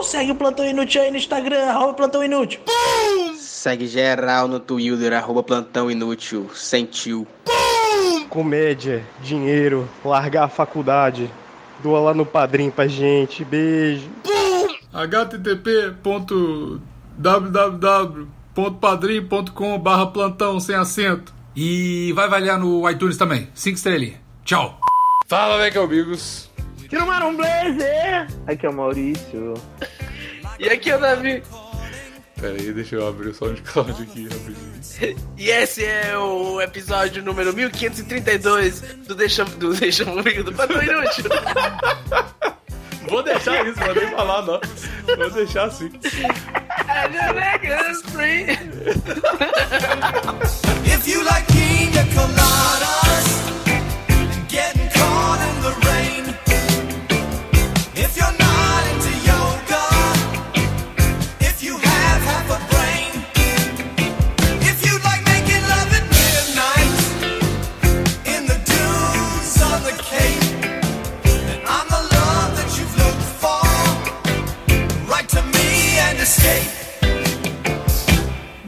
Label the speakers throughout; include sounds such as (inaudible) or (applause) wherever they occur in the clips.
Speaker 1: Pum! Segue o Plantão Inútil aí no Instagram, arroba Plantão Inútil. Pum!
Speaker 2: Segue geral no Twitter, arroba Plantão Inútil. Sentiu.
Speaker 3: Pum! Comédia, dinheiro, largar a faculdade. Doa lá no padrinho pra gente. Beijo.
Speaker 4: Http.www.padrim.com barra plantão sem acento. E vai avaliar no iTunes também. Cinco estrelinhas. Tchau.
Speaker 5: Fala, velho, amigos.
Speaker 1: Tira um blazer!
Speaker 6: Aqui é o Maurício.
Speaker 2: e aqui é o Davi.
Speaker 5: Pera aí, deixa eu abrir o SoundCloud aqui rapidinho.
Speaker 2: e esse é o episódio número 1532 do Deixa, do Deixa Comigo do Patrão Inútil.
Speaker 5: Vou deixar isso, vou nem falar, não. Vou deixar assim. If you like pina coladas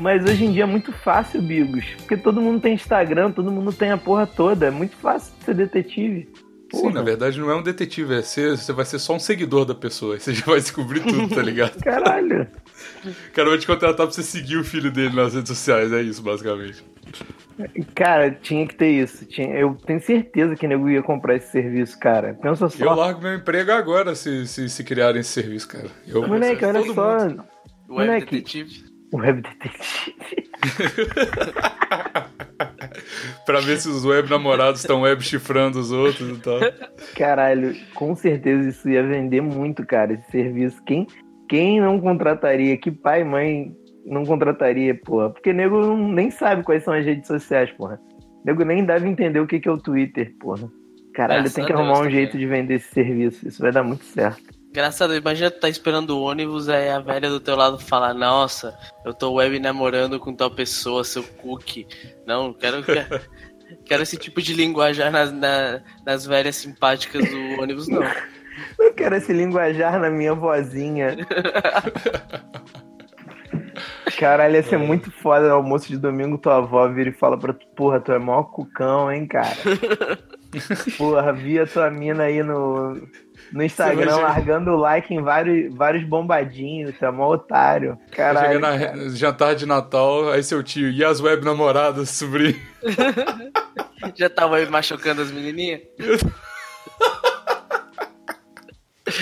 Speaker 6: Mas hoje em dia é muito fácil, Bigos. Porque todo mundo tem Instagram, todo mundo tem a porra toda. É muito fácil ser detetive.
Speaker 5: Porra. Sim, na verdade não é um detetive, é ser, você vai ser só um seguidor da pessoa. Aí (laughs) você já vai descobrir tudo, tá ligado? (laughs)
Speaker 6: Caralho.
Speaker 5: O cara vai te contratar pra você seguir o filho dele nas redes sociais, é isso, basicamente.
Speaker 6: Cara, tinha que ter isso. Tinha, eu tenho certeza que o nego ia comprar esse serviço, cara. Pensa só.
Speaker 5: Eu largo meu emprego agora se, se, se criarem esse serviço, cara. Eu,
Speaker 6: Moleque, olha só.
Speaker 2: Mundo. Web Moleque, detetive.
Speaker 6: Web detetive. (laughs)
Speaker 5: pra ver se os web namorados estão web chifrando os outros e tal.
Speaker 6: Caralho, com certeza isso ia vender muito, cara, esse serviço. Quem, quem não contrataria? Que pai e mãe não contrataria, porra? Porque nego não, nem sabe quais são as redes sociais, porra. Nego nem deve entender o que, que é o Twitter, porra. Caralho, Graças tem que arrumar Deus, um jeito de vender esse serviço. Isso vai dar muito certo.
Speaker 2: Graças a Deus, imagina tu tá esperando o ônibus, aí a velha do teu lado fala, nossa, eu tô web namorando com tal pessoa, seu cookie. Não, quero, quero, (laughs) quero esse tipo de linguajar nas, na, nas velhas simpáticas do ônibus, não.
Speaker 6: Eu quero esse linguajar na minha vozinha. (laughs) Caralho, ia ser muito foda no almoço de domingo tua avó vira e fala pra tu, porra, tu é mó cucão, hein, cara? (laughs) Porra, via tua mina aí no, no Instagram largando like em vários, vários bombadinhos, é mó otário. Caralho.
Speaker 5: Chega na jantar de Natal, aí seu tio, e as web namoradas, sobrinho? (laughs)
Speaker 2: Já tava aí machucando as menininhas?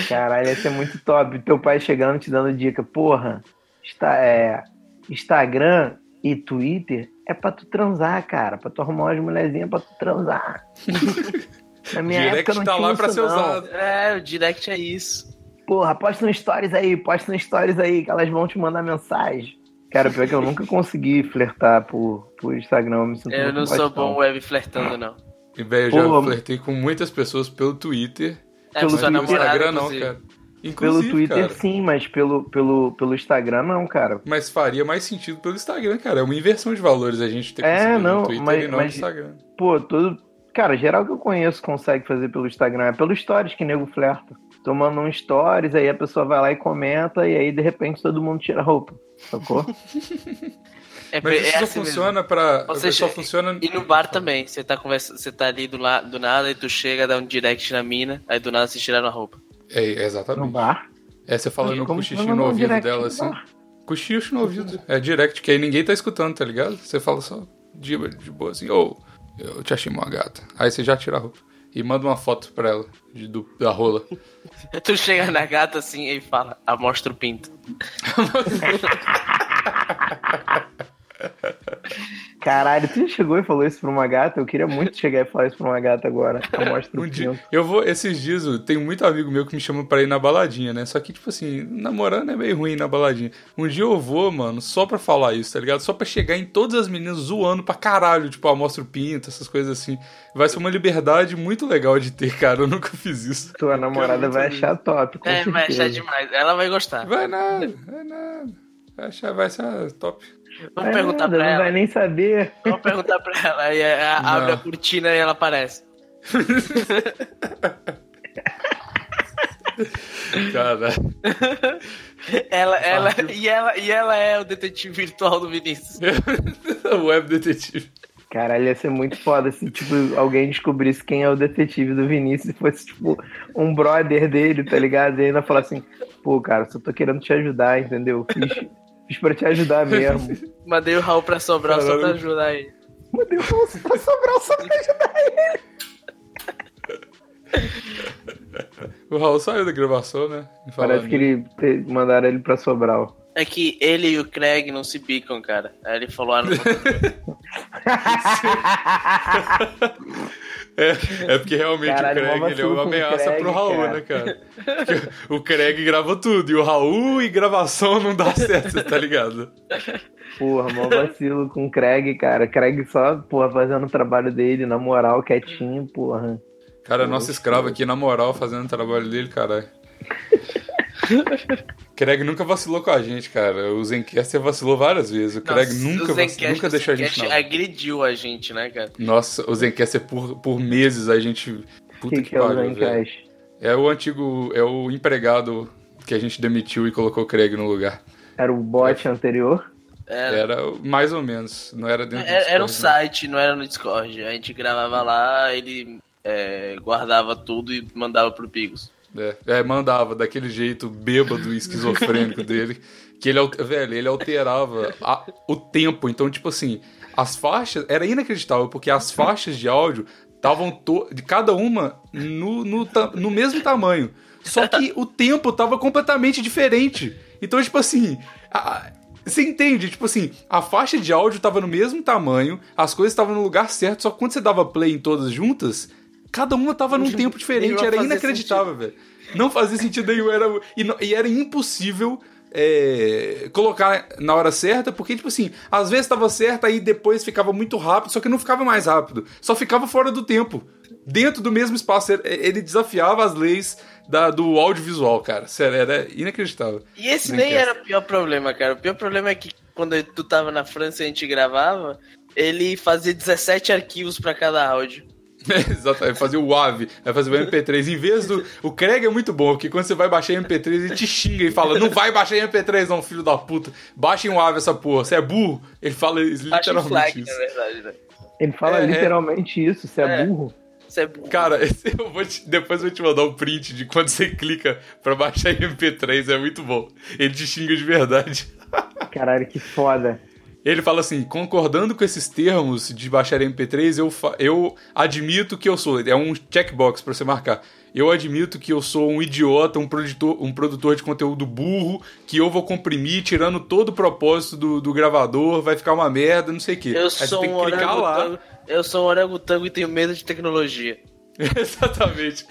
Speaker 6: Caralho, ia ser muito top. Teu pai chegando te dando dica. Porra, está, é, Instagram e Twitter é pra tu transar, cara. Pra tu arrumar umas mulherzinhas pra tu transar. (laughs)
Speaker 5: Na minha direct época não tá tinha lá pra ser não. usado.
Speaker 2: É, o direct é isso.
Speaker 6: Porra, posta no stories aí, posta no stories aí, que elas vão te mandar mensagem. Cara, pior que eu nunca consegui flertar por, por Instagram.
Speaker 2: Eu, eu não sou bom web flertando, não.
Speaker 5: E, velho, eu já Pô, flertei com muitas pessoas pelo Twitter.
Speaker 2: É, pelo
Speaker 5: Twitter, Instagram não, cara.
Speaker 6: Inclusive, pelo Twitter cara. sim, mas pelo, pelo, pelo Instagram não, cara.
Speaker 5: Mas faria mais sentido pelo Instagram, cara. É uma inversão de valores a gente ter
Speaker 6: é, não, no
Speaker 5: Twitter
Speaker 6: mas,
Speaker 5: e não
Speaker 6: mas,
Speaker 5: no Instagram.
Speaker 6: Pô, todo. Cara, geral que eu conheço consegue fazer pelo Instagram. É pelo Stories que nego flerta. Tomando um Stories, aí a pessoa vai lá e comenta, e aí de repente todo mundo tira a roupa. Sacou? (laughs)
Speaker 5: É, Mas isso é só assim funciona mesmo. pra.
Speaker 2: Você
Speaker 5: só funciona.
Speaker 2: E no bar também. Você tá, conversa... você tá ali do, la... do nada e tu chega, dá um direct na mina, aí do nada você tira a roupa.
Speaker 5: É, exatamente.
Speaker 6: No bar?
Speaker 5: É, você falando cochicho no ouvido dela assim. Cochicho no ouvido. É direct, que aí ninguém tá escutando, tá ligado? Você fala só de, de boa assim, ô, oh, eu te achei uma gata. Aí você já tira a roupa. E manda uma foto pra ela, de, do, da rola. (laughs)
Speaker 2: tu chega na gata assim e fala, amostra o pinto. (laughs)
Speaker 6: Caralho, tu chegou e falou isso pra uma gata? Eu queria muito chegar e falar isso pra uma gata agora. (laughs) Mostra um
Speaker 5: dia, eu vou, esses dias, eu tenho muito amigo meu que me chama pra ir na baladinha, né? Só que, tipo assim, namorando é meio ruim na baladinha. Um dia eu vou, mano, só pra falar isso, tá ligado? Só pra chegar em todas as meninas zoando pra caralho, tipo, ah, mostra o pinto, essas coisas assim. Vai ser uma liberdade muito legal de ter, cara. Eu nunca fiz isso.
Speaker 6: Tua namorada vai achar top, com
Speaker 2: É,
Speaker 6: certeza.
Speaker 2: vai achar demais. Ela vai gostar.
Speaker 5: Vai nada, vai nada. Vai achar, vai ser top.
Speaker 2: Vamos
Speaker 6: É
Speaker 2: perguntar
Speaker 6: nada,
Speaker 2: pra
Speaker 6: não
Speaker 2: ela.
Speaker 6: vai nem saber.
Speaker 2: Vamos perguntar pra ela. Aí é, abre a cortina e ela aparece. (laughs)
Speaker 5: Cara,
Speaker 2: Ela, ela, e, ela, e ela é o detetive virtual do Vinícius. (laughs)
Speaker 5: web detetive.
Speaker 6: Caralho, ia ser muito foda se, tipo, alguém descobrisse quem é o detetive do Vinícius e fosse, tipo, um brother dele, tá ligado? E ainda falar assim, pô, cara, só tô querendo te ajudar, entendeu? Fiz, fiz pra te ajudar mesmo. (laughs)
Speaker 2: Mandei o Raul pra Sobral só pra ajudar aí.
Speaker 6: Mandei o Raul pra Sobral só pra ajudar ele.
Speaker 5: O Raul saiu da gravação, né?
Speaker 6: Parece que ele te- mandaram ele pra Sobral.
Speaker 2: É que ele e o Craig não se bicam, cara. Aí ele falou, ah, não (laughs) (laughs)
Speaker 5: É, é porque realmente
Speaker 6: Caralho,
Speaker 5: o Craig ele é uma ameaça
Speaker 6: Craig,
Speaker 5: pro Raul,
Speaker 6: cara.
Speaker 5: né, cara? Porque o Craig grava tudo, e o Raul e gravação não dá certo, tá ligado?
Speaker 6: Porra, mó vacilo com o Craig, cara. Craig só, porra, fazendo o trabalho dele, na moral, quietinho, porra.
Speaker 5: Cara, nosso escravo aqui, na moral, fazendo o trabalho dele, caralho. (laughs) Craig nunca vacilou com a gente, cara. O Zencaster vacilou várias vezes. O Craig
Speaker 2: Nossa,
Speaker 5: nunca,
Speaker 2: o Zencast-
Speaker 5: nunca deixou a gente
Speaker 2: Zencast agrediu a gente, né, cara?
Speaker 5: Nossa, o Zencaster por, por meses a gente.
Speaker 6: O
Speaker 5: Puta
Speaker 6: que,
Speaker 5: que,
Speaker 6: que é o
Speaker 5: pariu, velho.
Speaker 6: Zencast?
Speaker 5: É o antigo. É o empregado que a gente demitiu e colocou o Craig no lugar.
Speaker 6: Era o bot anterior?
Speaker 2: Era,
Speaker 5: Era o- mais ou menos. Não era dentro do
Speaker 2: era, era um
Speaker 5: Discord, não.
Speaker 2: site, não era no Discord. A gente gravava lá, ele é, guardava tudo e mandava pro Pigos.
Speaker 5: É, é, mandava daquele jeito bêbado e esquizofrênico dele. Que ele, velho, ele alterava a- o tempo. Então, tipo assim, as faixas. Era inacreditável, porque as faixas de áudio estavam de cada uma no, no, no mesmo tamanho. Só que o tempo tava completamente diferente. Então, tipo assim. a- você entende? Tipo assim, a faixa de áudio tava no mesmo tamanho, as coisas estavam no lugar certo, só que quando você dava play em todas juntas, cada uma tava num (laughs) tempo diferente, era inacreditável, velho. Não fazia sentido nenhum, era, e, não- e era impossível é, colocar na hora certa, porque, tipo assim, às vezes tava certo, aí depois ficava muito rápido, só que não ficava mais rápido, só ficava fora do tempo. Dentro do mesmo espaço, Ele- desafiava as leis da- do audiovisual, cara. Sério, era inacreditável.
Speaker 2: E esse
Speaker 5: Nem
Speaker 2: nem era o pior problema, cara. O pior problema é que quando tu tava na França e a gente gravava, ele fazia 17 arquivos pra cada áudio. (laughs)
Speaker 5: Exatamente, fazer o AVE, vai fazer o MP3. Em vez do. O Craig é muito bom, porque quando você vai baixar MP3, ele te xinga e fala: Não vai baixar MP3, não, filho da puta. Baixem o AVE essa porra, você é burro. Ele fala literalmente
Speaker 2: flag,
Speaker 5: isso.
Speaker 2: na verdade, né?
Speaker 6: Ele fala
Speaker 5: É, é.
Speaker 6: literalmente isso, você é,
Speaker 2: É.
Speaker 6: burro.
Speaker 2: Você é burro.
Speaker 5: Cara, (laughs) eu vou te- depois eu vou te mandar um print de quando você clica pra baixar (laughs) MP3, é muito bom. Ele te xinga de verdade.
Speaker 6: Caralho, que foda.
Speaker 5: Ele fala assim: concordando com esses termos de baixar MP3, eu, eu admito que eu sou. É um checkbox pra você marcar. Eu admito que eu sou um idiota, um produtor, um produtor de conteúdo burro, que eu vou comprimir, tirando todo o propósito do, do gravador, vai ficar uma merda, não sei o quê.
Speaker 2: Eu
Speaker 5: Aí
Speaker 2: sou um orangotango. Eu sou um orangotango e tenho medo de tecnologia. (laughs)
Speaker 5: Exatamente.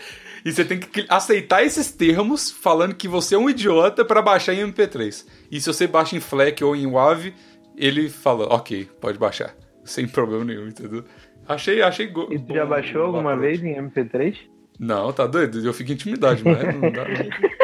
Speaker 5: E você tem que aceitar esses termos falando que você é um idiota pra baixar em MP3. E se você baixa em FLAC ou em WAV, ele fala, ok, pode baixar. (laughs) Sem problema nenhum, entendeu? Achei, achei go-
Speaker 6: E tu já baixou alguma vez em MP3?
Speaker 5: Não, tá doido? Eu fico intimidade, mas não dá. (laughs)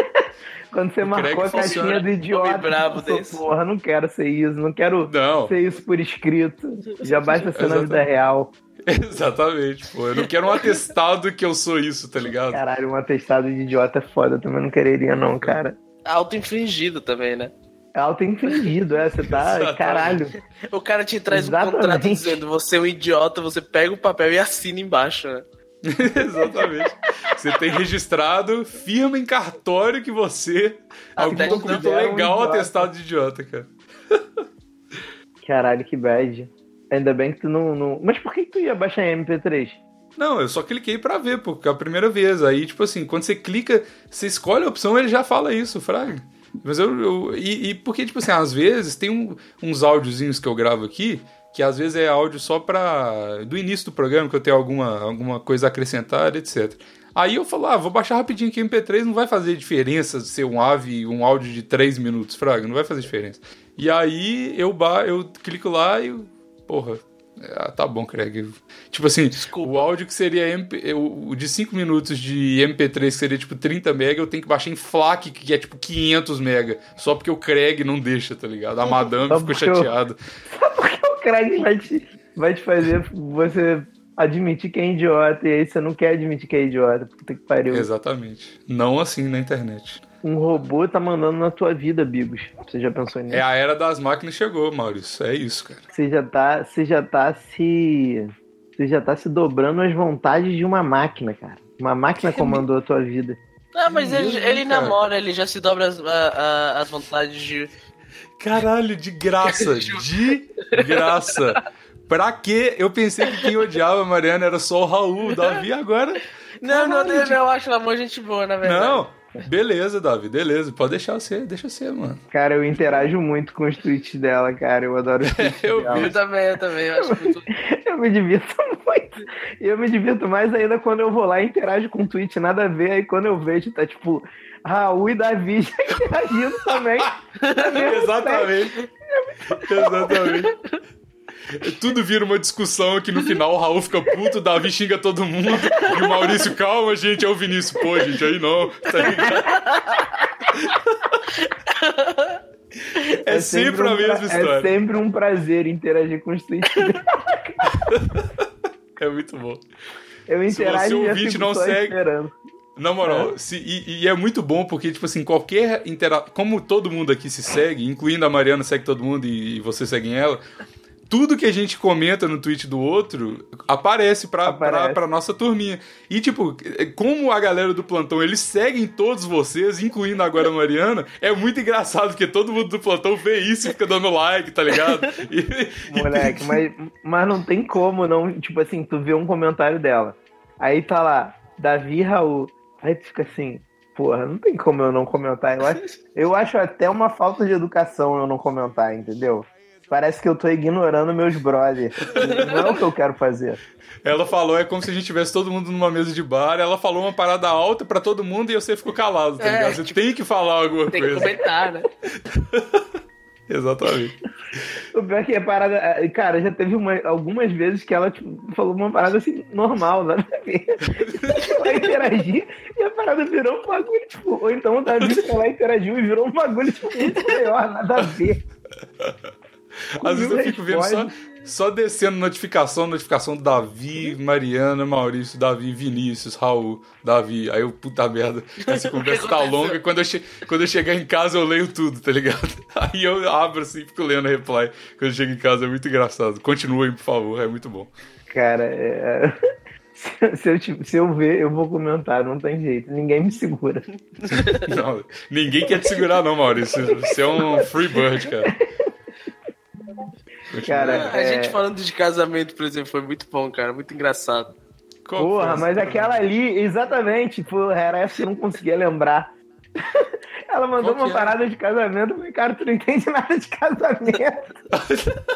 Speaker 6: Quando você marcou a caixinha do idiota, pensou,
Speaker 2: desse.
Speaker 6: porra, não quero ser isso, não quero
Speaker 5: Não.
Speaker 6: ser isso por escrito. Já basta ser na vida real. (laughs)
Speaker 5: Exatamente, pô. Eu não quero um atestado que eu sou isso, tá ligado?
Speaker 6: Caralho, um atestado de idiota é foda, eu também não quereria não, cara.
Speaker 2: Auto-infringido também, né?
Speaker 6: É auto-infringido, é, você tá,
Speaker 5: Exatamente.
Speaker 6: caralho.
Speaker 2: O cara te traz um
Speaker 6: Exatamente.
Speaker 2: contrato dizendo você é um idiota, você pega o papel e assina embaixo, né? (laughs)
Speaker 5: Exatamente. Você tem registrado, firma em cartório que você. Algum
Speaker 2: Até
Speaker 5: documento
Speaker 6: então é um
Speaker 5: legal
Speaker 6: idiota.
Speaker 5: atestado de idiota, cara.
Speaker 6: Caralho, que bad. Ainda bem que tu não, não... Mas por que que tu ia baixar em MP3?
Speaker 5: Não, eu só cliquei pra ver, porque é a primeira vez. Aí, tipo assim, quando você clica, você escolhe a opção, ele já fala isso, fraga. Mas eu. eu- e, e porque, tipo assim, às vezes tem um- uns áudiozinhos que eu gravo aqui, que às vezes é áudio só pra. do início do programa, que eu tenho alguma, alguma coisa a acrescentar, etc. Aí eu falo, ah, vou baixar rapidinho aqui MP3, não vai fazer diferença ser um AVE, um áudio de 3 minutos, fraga, não vai fazer diferença. E aí eu, ba eu clico lá e. Porra. Ah, tá bom, Craig. Tipo assim,
Speaker 2: Desculpa.
Speaker 5: o áudio que seria MP, o de 5 minutos de MP3, que seria tipo 30 mega, eu tenho que baixar em FLAC, que é tipo 500 mega. Só porque o Craig não deixa, tá ligado? A madame (laughs)
Speaker 6: Só
Speaker 5: ficou
Speaker 6: eu-
Speaker 5: chateada.
Speaker 6: Porque o Craig vai te, vai te fazer você admitir que é idiota, e aí você não quer admitir que é idiota. Puta que pariu.
Speaker 5: Exatamente. Não assim na internet.
Speaker 6: Um robô tá mandando na tua vida, Bigos. Você já pensou nisso?
Speaker 5: É a era das máquinas chegou, Maurício. É isso, cara.
Speaker 6: Você já tá, você já tá se. Você já tá se dobrando às vontades de uma máquina, cara. Uma máquina comandou a tua vida.
Speaker 2: Não, mas ele, ele namora, ele já se dobra as, a- a- as vontades de.
Speaker 5: Caralho, de graça. (laughs) De graça. Pra quê? Eu pensei que quem odiava a Mariana era só o Raul, o Davi agora.
Speaker 2: Não, não, não,
Speaker 5: de-
Speaker 2: eu acho ela uma gente boa, na verdade.
Speaker 5: Não, beleza, Davi, beleza. Pode deixar ser, deixa ser, mano.
Speaker 6: Cara, eu interajo muito com os tweets dela, cara. Eu adoro os (laughs) tweets
Speaker 5: Eu
Speaker 6: dela.
Speaker 2: Eu também, eu também. Eu acho muito. (laughs)
Speaker 6: Eu me divirto muito. E eu me divirto mais ainda quando eu vou lá e interajo com um tweet, nada a ver. Aí quando eu vejo, tá tipo, Raul e Davi (laughs) já interagindo também.
Speaker 5: Exatamente. Exatamente. Tudo vira uma discussão que no final o Raul fica puto, o Davi xinga todo mundo e o Maurício, calma, gente, é o Vinícius. Pô, gente, aí não. Tá ligado? É, sempre, a
Speaker 6: um pra-
Speaker 5: mesma história.
Speaker 6: É sempre um prazer interagir com os tweets.
Speaker 5: É muito bom.
Speaker 6: Eu
Speaker 5: Se
Speaker 6: interajo
Speaker 5: você
Speaker 6: e eu
Speaker 5: ouvinte não segue-
Speaker 6: esperando.
Speaker 5: Na moral, se- e, e é muito bom porque, tipo assim, qualquer interação. Como todo mundo aqui se segue, incluindo a Mariana segue todo mundo e, e você segue ela, tudo que a gente comenta no tweet do outro aparece pra,
Speaker 6: Aparece.
Speaker 5: Pra, pra nossa turminha. E, tipo, como a galera do plantão, eles seguem todos vocês, incluindo agora a Mariana, é muito engraçado porque todo mundo do plantão vê isso e fica dando like, tá ligado? E- (laughs) e-
Speaker 6: Moleque, mas, mas não tem como não, tipo assim, tu vê um comentário dela. Aí tá lá, Davi e Raul. Aí tu fica assim, porra, não tem como eu não comentar. Eu acho, eu acho até uma falta de educação eu não comentar, entendeu? Parece que eu tô ignorando meus brothers. Não é o que eu quero fazer.
Speaker 5: Ela falou, é como se a gente tivesse todo mundo numa mesa de bar, ela falou uma parada alta pra todo mundo e você ficou calado, tá
Speaker 2: É,
Speaker 5: ligado? Você
Speaker 2: tipo,
Speaker 5: tem que falar alguma
Speaker 2: Tem que
Speaker 5: coisa.
Speaker 2: comentar, né? (laughs)
Speaker 5: Exatamente.
Speaker 6: O pior é que a parada. eh, Cara, já teve uma- algumas vezes que ela tipo, falou uma parada assim, normal, nada a ver. (laughs) Ela interagir e a parada virou um bagulho, tipo. Ou então o Davi foi lá interagiu e virou um bagulho tipo, muito maior, nada a ver.
Speaker 5: Às vezes eu
Speaker 6: Comigo
Speaker 5: fico vendo só, só descendo notificação, notificação do Davi, Mariana, Maurício, Davi, Vinícius, Raul, Davi. Aí eu, puta merda, essa conversa tá longa e quando eu, che- quando eu chegar em casa eu leio tudo, tá ligado? (laughs) Aí eu abro assim e fico lendo a reply. Quando eu chego em casa é muito engraçado. Continuem, por favor, é muito bom.
Speaker 6: Cara, é... se, (laughs) se eu, tipo, se eu ver, eu vou comentar, não tem jeito. Ninguém me segura. (laughs)
Speaker 5: Não, ninguém quer te segurar, não, Maurício. Você é um free bird, cara.
Speaker 6: Cara,
Speaker 2: A
Speaker 6: é...
Speaker 2: gente falando de casamento, por exemplo, foi muito bom, cara. Muito engraçado.
Speaker 5: Qual
Speaker 6: Porra, mas aquela ali, exatamente, pô, era essa que eu não conseguia lembrar. (laughs) Ela mandou
Speaker 5: Qual
Speaker 6: uma
Speaker 5: é?
Speaker 6: parada de casamento, eu falei, cara, tu não entende nada de casamento. (laughs)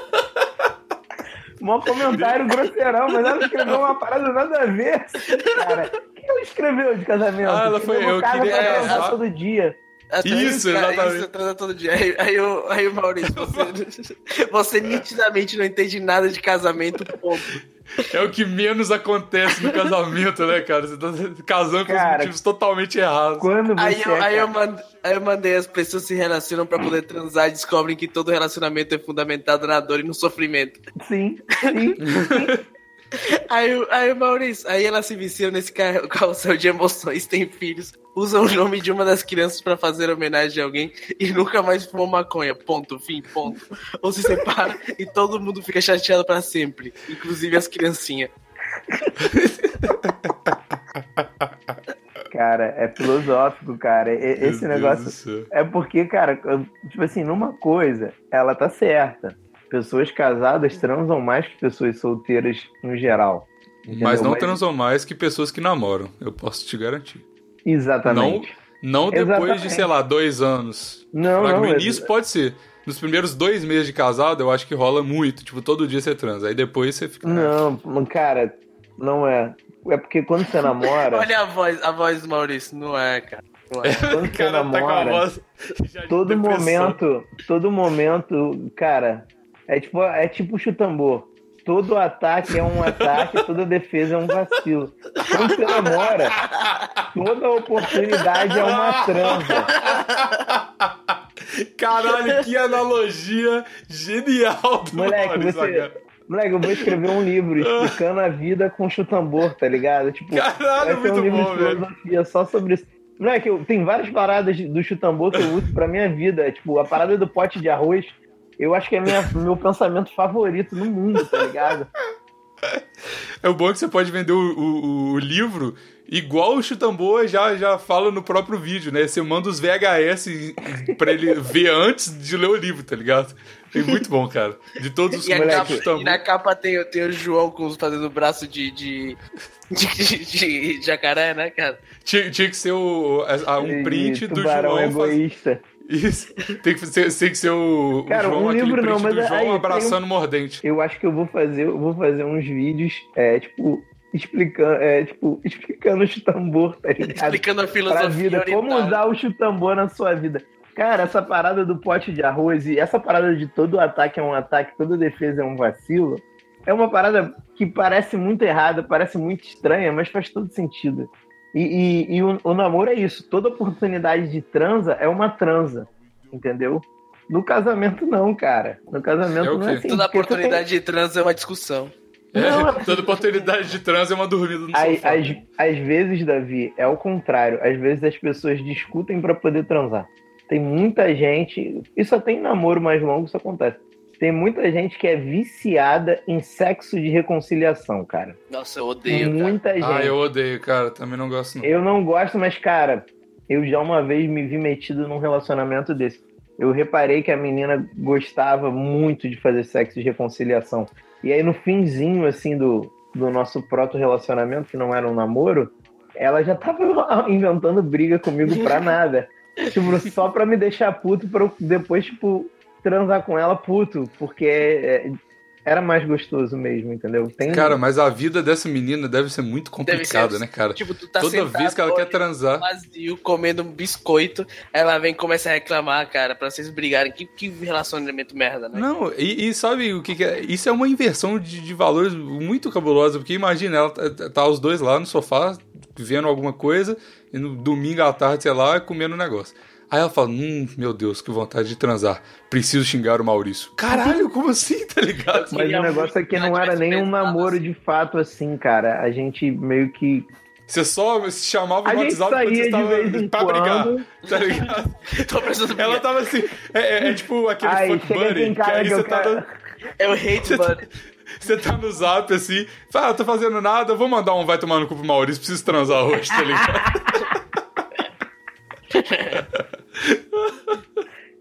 Speaker 6: Mó comentário grosseirão, mas ela escreveu uma parada nada a ver. Cara, o que ela escreveu de casamento?
Speaker 5: Ah, ela foi- eu
Speaker 6: casa
Speaker 5: queria-
Speaker 6: pra
Speaker 5: é,
Speaker 6: todo dia.
Speaker 2: Até
Speaker 5: Isso,
Speaker 2: cara,
Speaker 5: exatamente.
Speaker 2: Isso, transa todo dia. Aí, aí, o, aí o Maurício, você, (laughs) você nitidamente não entende nada de casamento, ponto.
Speaker 5: É o que menos acontece no casamento, né, cara? Você tá casando com os motivos totalmente errados.
Speaker 6: Quando você.
Speaker 2: Aí eu, aí,
Speaker 6: é
Speaker 2: eu mandei, aí eu mandei as pessoas se relacionam pra poder transar e descobrem que todo relacionamento é fundamentado na dor e no sofrimento.
Speaker 6: Sim, sim. (laughs)
Speaker 2: Aí, o- aí Maurício, aí elas se viciam nesse car- carrossel de emoções, têm filhos, usam o nome de uma das crianças pra fazer homenagem a alguém e nunca mais fumam maconha. Ponto, fim, ponto. Ou se separa e todo mundo fica chateado pra sempre, inclusive as criancinhas.
Speaker 6: Cara, é filosófico, cara. E-
Speaker 5: Meu
Speaker 6: Esse
Speaker 5: Deus
Speaker 6: negócio. É porque, cara, tipo assim, numa coisa, ela tá certa. Pessoas casadas transam mais que pessoas solteiras no geral. entendeu?
Speaker 5: Mas não transam mais que pessoas que namoram, eu posso te garantir.
Speaker 6: Exatamente.
Speaker 5: Não depois
Speaker 6: Exatamente.
Speaker 5: de, sei lá, dois anos.
Speaker 6: Não, não.
Speaker 5: no
Speaker 6: é-
Speaker 5: início pode ser. Nos primeiros dois meses de casado, eu acho que rola muito. Tipo, todo dia você transa. Aí depois você fica.
Speaker 6: Não, cara, não é. É porque quando você namora, (laughs)
Speaker 2: Olha a voz, a voz do Maurício, não é, cara. Não é. (laughs)
Speaker 6: quando
Speaker 5: O
Speaker 6: você
Speaker 5: cara tá com a
Speaker 6: namora,
Speaker 5: voz (laughs) já de
Speaker 6: todo
Speaker 5: depressão.
Speaker 6: momento, todo momento, cara, é tipo, é tipo chutambor. Todo ataque é um ataque, (laughs) toda defesa é um vacilo. Quando você namora, toda oportunidade é uma transa.
Speaker 5: Caralho, que analogia genial do
Speaker 6: Moleque,
Speaker 5: Maurício
Speaker 6: você-. Moleque, eu vou escrever um livro (laughs) explicando a vida com chutambor, tá ligado? Tipo,
Speaker 5: Caralho,
Speaker 6: vai ser um
Speaker 5: muito
Speaker 6: livro
Speaker 5: bom,
Speaker 6: de
Speaker 5: velho.
Speaker 6: filosofia só sobre isso. Moleque, eu, tem várias paradas do chutambor que eu uso pra minha vida. É, Tipo, a parada do pote de arroz, eu acho que é minha, (laughs) meu pensamento favorito no mundo, tá ligado?
Speaker 5: É o bom que você pode vender o, o- o livro igual o Chutambô já, já fala no próprio vídeo, né? Você manda os VHS pra ele (laughs) ver antes de ler o livro, tá ligado? É muito bom, cara. De todos os
Speaker 2: E, capa, e na capa tem, tem o João com, fazendo braço de, de, de, de- de jacaré, né, cara?
Speaker 5: Tinha, tinha que ser o, um
Speaker 6: E
Speaker 5: print do João faz-
Speaker 6: egoísta.
Speaker 5: Isso. Tem que ser, tem que ser o, o
Speaker 6: Cara,
Speaker 5: João,
Speaker 6: um
Speaker 5: aquele
Speaker 6: livro
Speaker 5: print
Speaker 6: não, mas
Speaker 5: do João
Speaker 6: aí
Speaker 5: abraçando mordente.
Speaker 6: Eu acho que eu vou fazer, eu vou fazer uns vídeos, é, tipo, explicando, é, tipo, explicando o chutambor, tá ligado?
Speaker 2: Explicando a
Speaker 6: pra
Speaker 2: filosofia
Speaker 6: vida, como usar o chutambor na sua vida. Cara, essa parada do pote de arroz e essa parada de todo ataque é um ataque, toda defesa é um vacilo, é uma parada que parece muito errada, parece muito estranha, mas faz todo sentido. E, e- e o, o namoro é isso, toda oportunidade de transa é uma transa, entendeu? No casamento não, cara. No casamento
Speaker 5: É
Speaker 6: não é assim.
Speaker 2: Toda
Speaker 6: você tem-
Speaker 2: oportunidade de trans é uma discussão.
Speaker 6: Não,
Speaker 5: É, toda oportunidade de trans é uma dormida no
Speaker 6: Às,
Speaker 5: sofá.
Speaker 6: às, às vezes, Davi, é o contrário. Às vezes as pessoas discutem pra poder transar. Tem muita gente. E só tem namoro mais longo, isso acontece. Tem muita gente que é viciada em sexo de reconciliação, cara.
Speaker 2: Nossa, eu odeio, cara.
Speaker 6: muita gente.
Speaker 5: Ah, eu odeio, cara. Também não gosto, não.
Speaker 6: Eu não gosto, mas, cara, eu já uma vez me vi metido num relacionamento desse. Eu reparei que a menina gostava muito de fazer sexo de reconciliação. E aí, no finzinho, assim, do, do nosso proto-relacionamento, que não era um namoro, ela já tava (laughs) inventando briga comigo pra nada. tipo, só pra me deixar puto, pra eu depois, tipo, transar com ela puto. Porque é, era mais gostoso mesmo, entendeu? Tem,
Speaker 5: Cara, mas a vida dessa menina deve ser muito
Speaker 2: Deve ser-
Speaker 5: complicada, né, cara?
Speaker 2: Tipo, tu tá
Speaker 5: Toda
Speaker 2: sentado,
Speaker 5: vez que ela quer transar.
Speaker 2: vazio, comendo um biscoito, ela vem e começa a reclamar, cara, pra vocês brigarem. Que, que relacionamento merda, né?
Speaker 5: Não, e, e sabe o que, que é? Isso é uma inversão de, de valores muito cabulosa, porque imagina, ela tá, tá os dois lá no sofá, vendo alguma coisa, e no domingo à tarde, sei lá, comendo um negócio. Aí ela fala, hum, meu Deus, que vontade de transar. Preciso xingar o Maurício. Caralho, como assim, tá ligado?
Speaker 6: Mas o negócio é que não era nem um namoro de fato assim, cara. A gente meio que.
Speaker 5: Você só se chamava
Speaker 6: A
Speaker 5: no
Speaker 6: gente
Speaker 5: WhatsApp quando você
Speaker 6: saía de
Speaker 5: estava
Speaker 6: vez em
Speaker 5: pra brigar,
Speaker 6: quando.
Speaker 5: tá ligado? (laughs)
Speaker 2: Tô precisando
Speaker 5: Ela tava assim, é, é- é tipo aquele
Speaker 6: Ai,
Speaker 5: fuck buddy, que aí
Speaker 6: que
Speaker 5: você tá,
Speaker 6: quero-
Speaker 5: no-
Speaker 2: Eu hate, buddy.
Speaker 5: você tá no zap assim, fala, ah, tô fazendo nada, vou mandar um vai tomar no cu pro Maurício, preciso transar hoje, tá ligado? (laughs)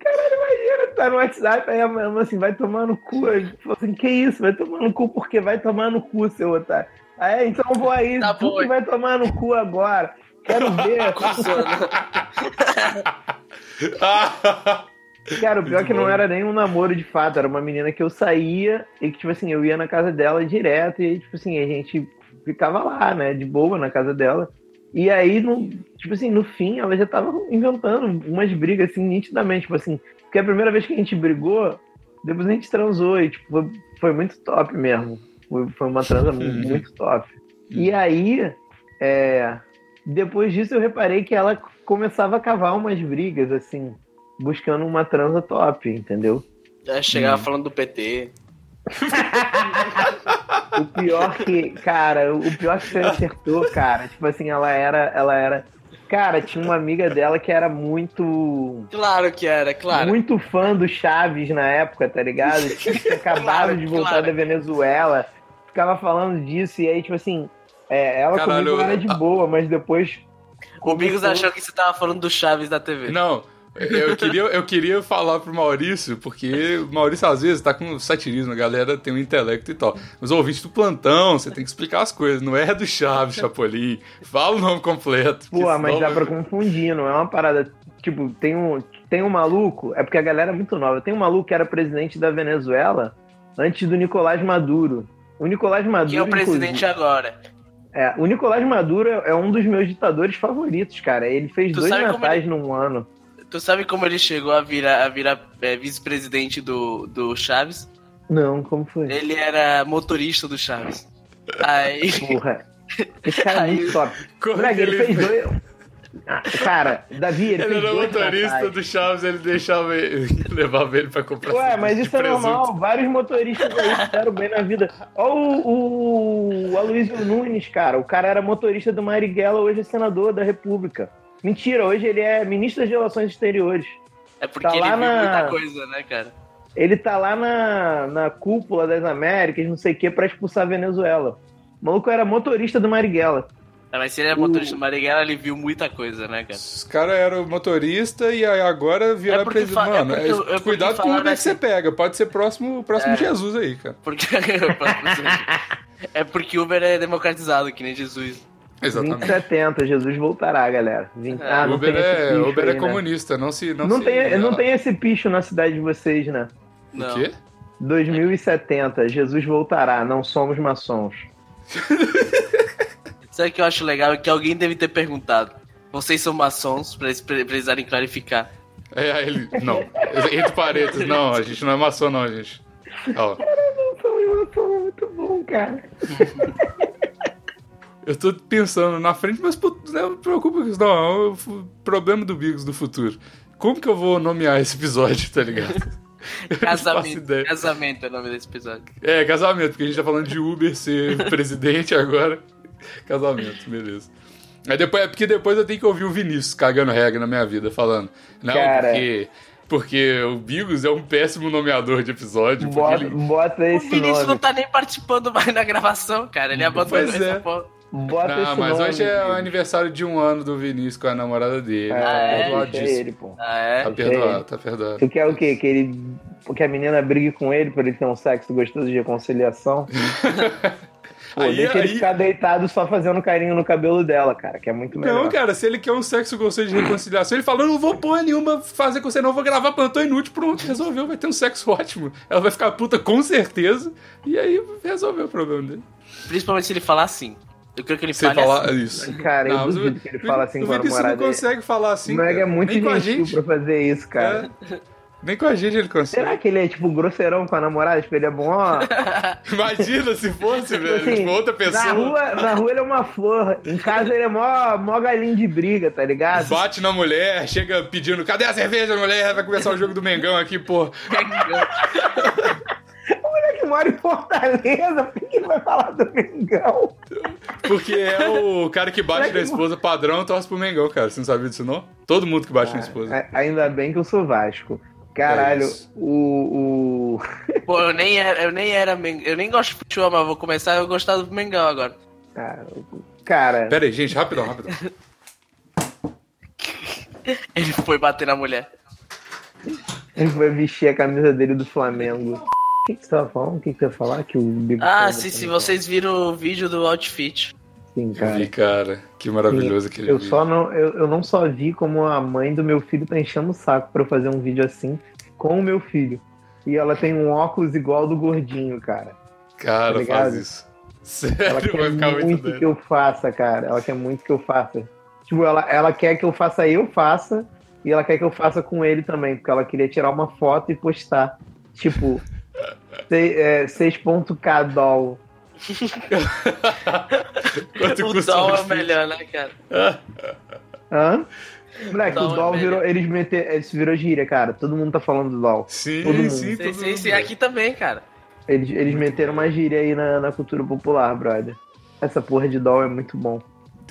Speaker 6: Imagina, tá no WhatsApp, aí a mãe assim, vai tomar no cu. Aí falou assim, que isso? Vai tomar no cu porque vai tomar no cu, seu otário. Aí, então eu vou aí,
Speaker 2: Tá
Speaker 6: tu que vai tomar no cu agora. Quero ver. (laughs) (laughs) Cara, o pior é que não era nem um namoro de fato, era uma menina que eu saía e que, tipo assim, eu ia na casa dela direto e, tipo assim, a gente ficava lá, né, de boa na casa dela. E aí, no, tipo assim, no fim, ela já tava inventando umas brigas, assim, nitidamente, tipo assim, porque a primeira vez que a gente brigou, depois a gente transou e, tipo, foi, foi muito top mesmo. Foi, foi uma transa muito top. E aí, é, depois disso eu reparei que ela começava a cavar umas brigas, assim, buscando uma transa top, entendeu?
Speaker 2: Já chegava falando do PT. (laughs)
Speaker 6: O pior que, cara, o pior que você acertou, cara, tipo assim, ela era, ela era, cara, tinha uma amiga dela que era muito,
Speaker 2: Claro que era, claro.
Speaker 6: muito fã do Chaves na época, tá ligado? (laughs) Tinha acabado
Speaker 2: Claro,
Speaker 6: de voltar
Speaker 2: claro.
Speaker 6: da Venezuela, ficava falando disso e aí, tipo assim, é, ela
Speaker 5: Caralho,
Speaker 6: comigo era de boa, mas depois
Speaker 2: O Bigos achou que você tava falando do Chaves da TV.
Speaker 5: Não, eu queria, eu queria falar pro Maurício, porque o Maurício às vezes tá com satirismo, a galera tem um intelecto e tal. Mas ouvinte do plantão, você tem que explicar as coisas, não é do Chaves, Chapolin. Fala o nome completo.
Speaker 6: Pô, mas dá pra confundir, não é uma parada. Tipo, tem um, tem um maluco, é porque a galera é muito nova. Tem um maluco que era presidente da Venezuela antes do Nicolás Maduro. O Nicolás Maduro.
Speaker 2: Que é o presidente
Speaker 6: inclusive-
Speaker 2: agora.
Speaker 6: É, o Nicolás Maduro é um dos meus ditadores favoritos, cara. Ele fez
Speaker 2: Tu
Speaker 6: dois natais num ano.
Speaker 2: Tu sabe como ele chegou a virar, a virar é, vice-presidente do, do Chaves?
Speaker 6: Não, como foi?
Speaker 2: Ele era motorista do Chaves. Aí.
Speaker 6: Porra. (laughs) Esse cara é
Speaker 2: Aí-
Speaker 6: muito top.
Speaker 5: Como é que
Speaker 6: ele
Speaker 5: ele
Speaker 6: fez dois. Ah, Cara, Davi, ele,
Speaker 5: Ele
Speaker 6: fez
Speaker 5: era
Speaker 6: dois
Speaker 5: motorista do Chaves, ele deixava ele, (laughs) levava ele pra comprar
Speaker 6: Ué, mas isso é
Speaker 5: presunto.
Speaker 6: normal. Vários motoristas aí fizeram bem na vida. Olha o, o Aloysio Nunes, cara. O cara era motorista do Marighella, hoje é senador da República. Mentira, hoje ele é ministro das Relações Exteriores.
Speaker 2: É porque
Speaker 6: Tá
Speaker 2: ele
Speaker 6: lá
Speaker 2: viu
Speaker 6: na-
Speaker 2: muita coisa, né, cara?
Speaker 6: Ele tá lá na, na cúpula das Américas, não sei o que, pra expulsar a Venezuela. O maluco era motorista do Marighella.
Speaker 2: É, mas se ele é motorista do Marighella, ele viu muita coisa, né, cara?
Speaker 5: Os caras eram motorista e aí agora viraram
Speaker 2: É
Speaker 5: presidente.
Speaker 2: fa- é
Speaker 5: Mano,
Speaker 2: porque-
Speaker 5: é-
Speaker 2: é
Speaker 5: cuidado com o Uber que você pega. Pode ser próximo, próximo
Speaker 2: É.
Speaker 5: de Jesus aí, cara.
Speaker 2: Porque... (laughs) é porque Uber é democratizado, que nem Jesus.
Speaker 5: Exatamente.
Speaker 6: 2070, Jesus voltará, galera. 20... Ah, não
Speaker 5: Uber
Speaker 6: tem esse
Speaker 5: é,
Speaker 6: picho
Speaker 5: Uber
Speaker 6: aí,
Speaker 5: é
Speaker 6: né?
Speaker 5: comunista, não se. Não,
Speaker 6: Não,
Speaker 5: se,
Speaker 6: tem, não tem esse picho na cidade de vocês, né?
Speaker 2: Não.
Speaker 5: O quê?
Speaker 6: 2070, Jesus voltará, não somos maçons. (laughs)
Speaker 2: Sabe o que eu acho legal? É que alguém deve ter perguntado. Vocês são maçons, pra eles pre- precisarem clarificar.
Speaker 5: É, aí ele. Não. Entre parênteses, não, a gente não é maçom, não, gente. Ó,
Speaker 6: Somos maçons, muito bom, cara. (laughs)
Speaker 5: eu tô pensando na frente, mas não me preocupa com isso, não. É o problema do Bigos do futuro. Como que eu vou nomear esse episódio, tá ligado? (laughs)
Speaker 2: Casamento. Casamento é o nome desse episódio.
Speaker 5: É, casamento, porque a gente tá falando de Uber ser (laughs) presidente agora. Casamento, beleza. Aí depois, é porque depois eu tenho que ouvir o Vinícius cagando regra na minha vida, falando. Não,
Speaker 6: Cara.
Speaker 5: porque. Porque o Bigos é um péssimo nomeador de episódio. Porque
Speaker 6: Bota,
Speaker 5: ele,
Speaker 6: bota
Speaker 2: O
Speaker 6: esse
Speaker 2: Vinícius
Speaker 6: nome.
Speaker 2: não tá nem participando mais da gravação, cara. Ele abandonou
Speaker 5: Pois
Speaker 2: essa
Speaker 5: é.
Speaker 2: porra.
Speaker 6: Bota
Speaker 5: não,
Speaker 6: esse
Speaker 5: mas
Speaker 6: nome.
Speaker 5: hoje é o aniversário de um ano do Vinícius com a namorada dele.
Speaker 6: É,
Speaker 2: Ah, é?
Speaker 5: tá
Speaker 6: deixa
Speaker 5: perdoadíssimo.
Speaker 6: ele, pô.
Speaker 2: Ah, é?
Speaker 5: Tá perdoado, tá perdoado.
Speaker 6: Tu quer o quê? Que, ele, que a menina brigue com ele pra ele ter um sexo gostoso de reconciliação? (laughs) Pô,
Speaker 5: Aí-
Speaker 6: deixa ele
Speaker 5: aí-
Speaker 6: ficar deitado só fazendo carinho no cabelo dela, cara, que é muito melhor.
Speaker 5: Não, cara, se ele quer um sexo gostoso de reconciliação, ele fala: Eu não vou porra nenhuma fazer com você, não, vou gravar plantão inútil. Pronto, resolveu, vai ter um sexo ótimo. Ela vai ficar puta com certeza, e aí resolveu o problema dele.
Speaker 2: Principalmente se ele falar assim. Eu creio que ele
Speaker 5: Você
Speaker 2: fale
Speaker 5: falar
Speaker 2: assim.
Speaker 5: isso.
Speaker 6: Cara, eu
Speaker 5: o-
Speaker 6: duvido que ele fala assim com a namorada
Speaker 5: não
Speaker 6: dele.
Speaker 5: consegue falar assim.
Speaker 6: o Meg é muito
Speaker 5: Nem com a
Speaker 6: gentil
Speaker 5: gente.
Speaker 6: pra fazer isso, cara.
Speaker 5: É. Nem com a gente ele consegue.
Speaker 6: Será que ele é, tipo, grosseirão com a namorada? Tipo, ele é bom, ó. (laughs)
Speaker 5: Imagina se fosse, velho.
Speaker 6: Assim,
Speaker 5: tipo, outra pessoa.
Speaker 6: Na rua, na rua ele é uma flor. Em casa ele é mó, mó galinho de briga, tá ligado?
Speaker 5: Bate na mulher, chega pedindo, cadê a cerveja, mulher? Vai começar o jogo do Mengão aqui, pô. (laughs)
Speaker 6: Mora em Fortaleza, por que ele vai falar do Mengão?
Speaker 5: Porque é o cara que bate na esposa padrão torce pro Mengão, cara. Você não sabia disso, não? Todo mundo que bate na esposa.
Speaker 6: A- Ainda bem que eu sou Vasco. Caralho,
Speaker 5: É
Speaker 6: o, o.
Speaker 2: Pô, eu nem era, eu nem era eu nem gosto de futebol, mas vou começar a gostar do Mengão agora.
Speaker 6: Cara,
Speaker 5: Pera aí, gente, rapidão, rapidão. (laughs)
Speaker 2: Ele foi bater na mulher.
Speaker 6: ele foi vestir a camisa dele do Flamengo. O que, que você tava falando? O que, que você ia falar? Que o
Speaker 2: Ah, se, se
Speaker 6: falando?
Speaker 2: vocês viram o vídeo do outfit.
Speaker 6: Sim, cara.
Speaker 5: vi, cara. Que maravilhoso aquele
Speaker 6: Eu
Speaker 5: vídeo.
Speaker 6: só não, eu, eu não só vi como a mãe do meu filho tá enchendo o saco pra eu fazer um vídeo assim com o meu filho. E ela tem um óculos igual do gordinho, cara.
Speaker 5: Cara,
Speaker 6: tá
Speaker 5: faz isso. (laughs)
Speaker 6: Ela
Speaker 5: Sério,
Speaker 6: quer
Speaker 5: vai ficar muito
Speaker 6: muito que eu faça, cara. Ela quer muito que eu faça. Tipo, ela, ela quer que eu faça, eu faça, e ela quer que eu faça com ele também, porque ela queria tirar uma foto e postar. Tipo, é, 6.k doll. (laughs)
Speaker 5: Quanto
Speaker 2: o
Speaker 5: custa
Speaker 2: Dol
Speaker 5: um
Speaker 2: é o melhor, né, cara? (laughs)
Speaker 6: Hã? Moleque,
Speaker 2: Doll
Speaker 6: o
Speaker 2: é
Speaker 6: doll
Speaker 2: melhor.
Speaker 6: virou. Eles meter, isso virou gíria, cara. Todo mundo tá falando do doll.
Speaker 5: Sim,
Speaker 6: Todo mundo.
Speaker 5: sim,
Speaker 2: Sim,
Speaker 5: todo
Speaker 2: sim,
Speaker 5: mundo.
Speaker 2: sim, aqui também, cara.
Speaker 6: Eles, eles meteram uma gíria aí na, na cultura popular, brother. Essa porra de doll é muito bom.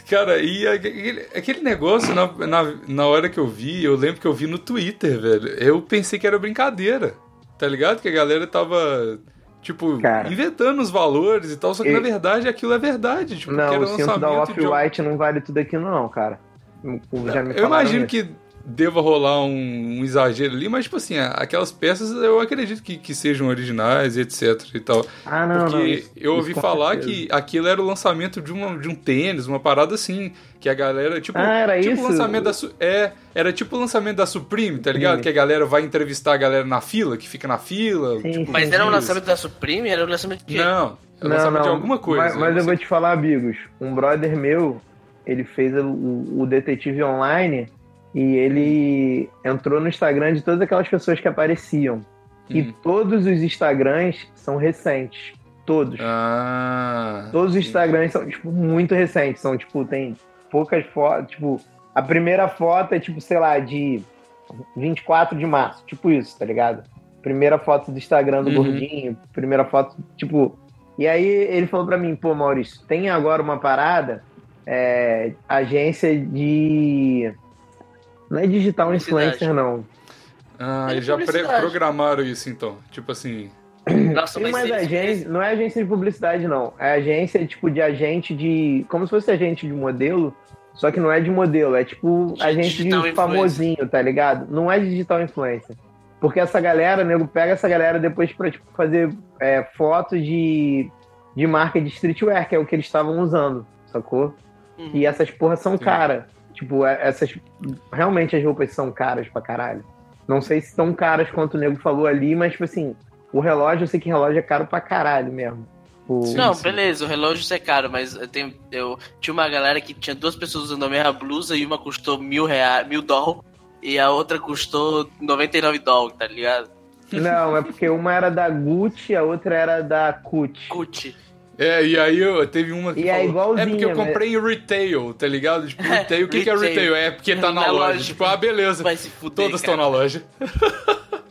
Speaker 5: Cara, e aquele, aquele negócio, na, na, na hora que eu vi, eu lembro que eu vi no Twitter, velho. Eu pensei que era brincadeira. Tá ligado? Que a galera tava, tipo,
Speaker 6: Cara.
Speaker 5: inventando os valores e tal. Só que
Speaker 6: E-
Speaker 5: na verdade aquilo é verdade. Tipo,
Speaker 6: Não, o cinto da
Speaker 5: lançamento de
Speaker 6: Off-White não vale tudo aquilo, não, cara. Já me
Speaker 5: Eu imagino
Speaker 6: isso.
Speaker 5: que deva rolar um, um exagero ali, mas, tipo assim, aquelas peças eu acredito que, que sejam originais e etc e tal.
Speaker 6: Ah, não,
Speaker 5: Porque
Speaker 6: não. isso-
Speaker 5: eu ouvi falar
Speaker 6: certeza.
Speaker 5: que aquilo era o lançamento de, uma, de um tênis, uma parada assim. Que a galera, tipo,
Speaker 6: Ah, era
Speaker 5: tipo
Speaker 6: isso?
Speaker 5: o lançamento da É, era tipo o lançamento da Supreme, tá ligado?
Speaker 6: Supreme.
Speaker 5: Que a galera vai entrevistar a galera na fila, que fica na fila.
Speaker 6: Sim,
Speaker 5: tipo,
Speaker 6: sim.
Speaker 2: Mas era o
Speaker 5: isso.
Speaker 2: lançamento da Supreme? Era o lançamento de quê?
Speaker 5: Não, é o lançamento de alguma coisa.
Speaker 6: Mas, mas eu vou te falar, amigos. Um brother meu, ele fez o, o detetive online e ele entrou no Instagram de todas aquelas pessoas que apareciam. E
Speaker 5: Hum.
Speaker 6: todos os Instagrams são recentes. Todos.
Speaker 5: Ah.
Speaker 6: Todos os. Instagrams são, tipo, muito recentes. São, tipo, tem poucas fotos. Tipo, A primeira foto é tipo, sei lá, de 24 de março, tipo isso, tá ligado? Primeira foto do Instagram do
Speaker 5: Uhum.
Speaker 6: gordinho, primeira foto, tipo. E aí ele falou pra mim, pô, Maurício, tem agora uma parada, é, agência de. Não é digital influencer, não.
Speaker 5: Ah,
Speaker 2: É
Speaker 5: eles já pré-programaram isso, então. Tipo assim.
Speaker 2: Nossa,
Speaker 6: Tem
Speaker 2: mas
Speaker 6: agência, não é agência de publicidade, não. É agência tipo de agente de. Como se fosse agente de modelo, só que não é de modelo, é tipo
Speaker 2: De
Speaker 6: agente de
Speaker 2: influencer.
Speaker 6: famosinho, tá ligado? Não é digital influencer. Porque essa galera, nego, pega essa galera depois pra tipo, fazer é, fotos de, de marca de streetwear, que é o que eles estavam usando, sacou?
Speaker 2: Uhum.
Speaker 6: E essas porras são
Speaker 5: Sim.
Speaker 6: caras. Tipo, é- essas. Realmente as roupas são caras pra caralho. Não sei se tão caras quanto o nego falou ali, mas, tipo assim, o relógio, eu sei que relógio é caro pra caralho mesmo. O-
Speaker 5: Sim.
Speaker 2: Não, beleza, o relógio isso é caro, mas eu, tenho, eu tinha uma galera que tinha duas pessoas usando a mesma blusa e uma custou mil reais, mil dólares e a outra custou 99 dólares, tá ligado?
Speaker 6: Não, é porque uma era da Gucci, a outra era da Gucci.
Speaker 2: Gucci.
Speaker 5: É, e aí eu, teve uma que
Speaker 6: E é
Speaker 5: falou,
Speaker 6: igualzinha,
Speaker 5: É porque eu
Speaker 6: mas-
Speaker 5: comprei em retail, tá ligado? Tipo, retail, o que, que é
Speaker 2: Retail.
Speaker 5: É porque tá (laughs) na,
Speaker 2: Na
Speaker 5: loja.
Speaker 2: loja.
Speaker 5: Tipo, ah, beleza.
Speaker 2: Vai se fuder,
Speaker 5: Todas estão na loja. (laughs)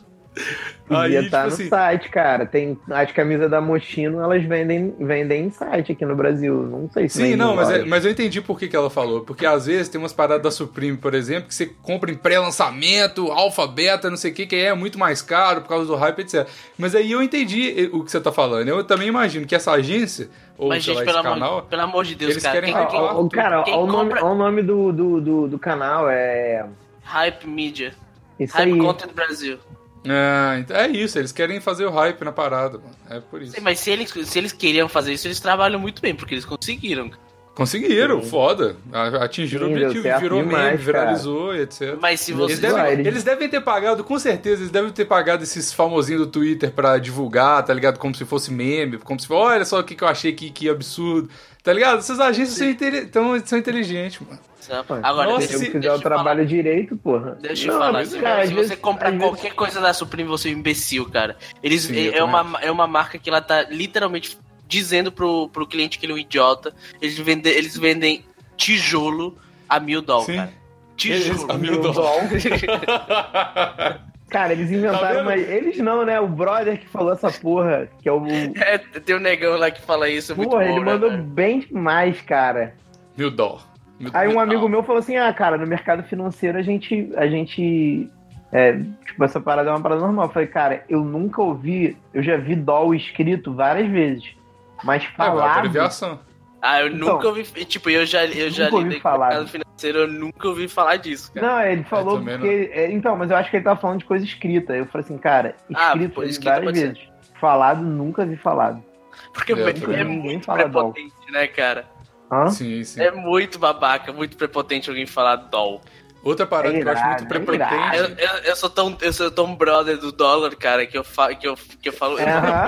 Speaker 6: Podia
Speaker 5: aí, tipo
Speaker 6: estar no
Speaker 5: assim,
Speaker 6: site, cara. Tem as camisas da Moschino, elas vendem, vendem em site aqui no Brasil. Não sei se
Speaker 5: Sim, não, mas, é- mas eu entendi por que, que ela falou. Porque às vezes tem umas paradas da Supreme, por exemplo, que você compra em pré-lançamento, alfa, beta, não sei o que, que é muito mais caro por causa do hype, etc. Mas aí eu entendi o que você tá falando. Eu também imagino que essa agência, ou
Speaker 2: Mas, gente,
Speaker 5: lá,
Speaker 2: pelo
Speaker 5: esse
Speaker 2: amor,
Speaker 5: canal,
Speaker 2: pelo amor de Deus,
Speaker 5: eles
Speaker 2: cara.
Speaker 5: querem
Speaker 2: Quem, quem,
Speaker 6: ó, cara,
Speaker 2: quem
Speaker 6: ó, o nome,
Speaker 2: compra-
Speaker 6: ó o nome do, do, do, do canal, é.
Speaker 2: Hype Media.
Speaker 6: Isso
Speaker 2: Hype
Speaker 6: aí.
Speaker 2: Content Brasil.
Speaker 5: É, então é isso, eles querem fazer o hype na parada, mano. É por isso.
Speaker 2: Sim, mas se eles, se eles queriam fazer isso, eles trabalham muito bem, porque eles conseguiram.
Speaker 5: Conseguiram,
Speaker 6: Sim.
Speaker 5: foda. Atingiram
Speaker 6: Sim,
Speaker 5: o objetivo, virou
Speaker 6: demais,
Speaker 5: meme, viralizou e etc.
Speaker 2: Mas se
Speaker 6: Eles
Speaker 2: você.
Speaker 5: Eles devem,
Speaker 6: eles-
Speaker 5: eles devem ter pagado, com certeza, eles devem ter pagado esses famosinhos do Twitter pra divulgar, tá ligado? Como se fosse meme, como se fosse, olha só o que, que eu achei que, que absurdo, tá ligado? Essas agências são, intele- tão- são inteligentes, mano.
Speaker 2: Agora,
Speaker 5: Nossa,
Speaker 6: se eu fizer o
Speaker 2: eu
Speaker 6: trabalho direito, porra.
Speaker 2: Deixa eu
Speaker 6: Não,
Speaker 2: falar,
Speaker 6: mas,
Speaker 2: se,
Speaker 6: cara,
Speaker 2: se você comprar
Speaker 6: às vezes-
Speaker 2: qualquer coisa da Supreme, você é um imbecil, cara. Eles,
Speaker 5: Sim, eu
Speaker 2: é,
Speaker 5: também
Speaker 2: uma, é uma marca que ela tá literalmente dizendo pro, pro cliente que ele é um idiota. Eles, vende, eles vendem tijolo a mil dólares, cara.
Speaker 5: Eles-
Speaker 2: Tijolo.
Speaker 5: a mil dólares. (laughs)
Speaker 6: Cara, eles
Speaker 5: Tá
Speaker 6: inventaram
Speaker 5: vendo?
Speaker 6: uma. Eles não, né? O brother que falou essa porra, que é o. (laughs)
Speaker 2: É, tem um negão lá que fala isso, é muito
Speaker 6: Porra,
Speaker 2: bom,
Speaker 6: ele
Speaker 2: né,
Speaker 6: mandou
Speaker 2: velho?
Speaker 6: bem demais, cara.
Speaker 5: Mil dólares. Mil-
Speaker 6: Aí um
Speaker 5: mil-
Speaker 6: amigo meu falou assim: ah, cara, no mercado financeiro a gente. A gente é, tipo, essa parada é uma parada normal. Eu falei, cara, eu nunca ouvi. Eu já vi doll escrito várias vezes. Mas
Speaker 5: É, vai
Speaker 6: falado.
Speaker 5: abreviação.
Speaker 2: Ah, eu
Speaker 6: Então,
Speaker 2: nunca ouvi. Tipo, eu já, eu já lidei com o
Speaker 6: falar.
Speaker 2: mercado financeiro, eu nunca ouvi falar disso, cara.
Speaker 6: Não, ele falou
Speaker 5: também
Speaker 6: porque. é, então, mas eu acho que ele tava falando de coisa escrita. Eu falei assim, cara,
Speaker 2: Ah,
Speaker 6: escrito
Speaker 2: pô,
Speaker 6: eu vi
Speaker 2: escrita
Speaker 6: várias
Speaker 2: pode ser.
Speaker 6: vezes. Falado, nunca vi falado.
Speaker 2: Porque
Speaker 5: É,
Speaker 2: é.
Speaker 6: Ninguém
Speaker 2: muito
Speaker 6: fala doll.
Speaker 2: prepotente, né, cara?
Speaker 6: Hã?
Speaker 5: Sim, sim.
Speaker 2: É muito babaca, muito prepotente alguém falar doll.
Speaker 5: Outra parada
Speaker 6: É
Speaker 5: que eu acho muito
Speaker 6: irado, é
Speaker 5: prepotente.
Speaker 6: irado.
Speaker 2: Eu, eu, eu sou tão, eu sou tão brother do dólar, cara, que eu, fa, que eu, que eu falo. Eu ligo
Speaker 6: aham,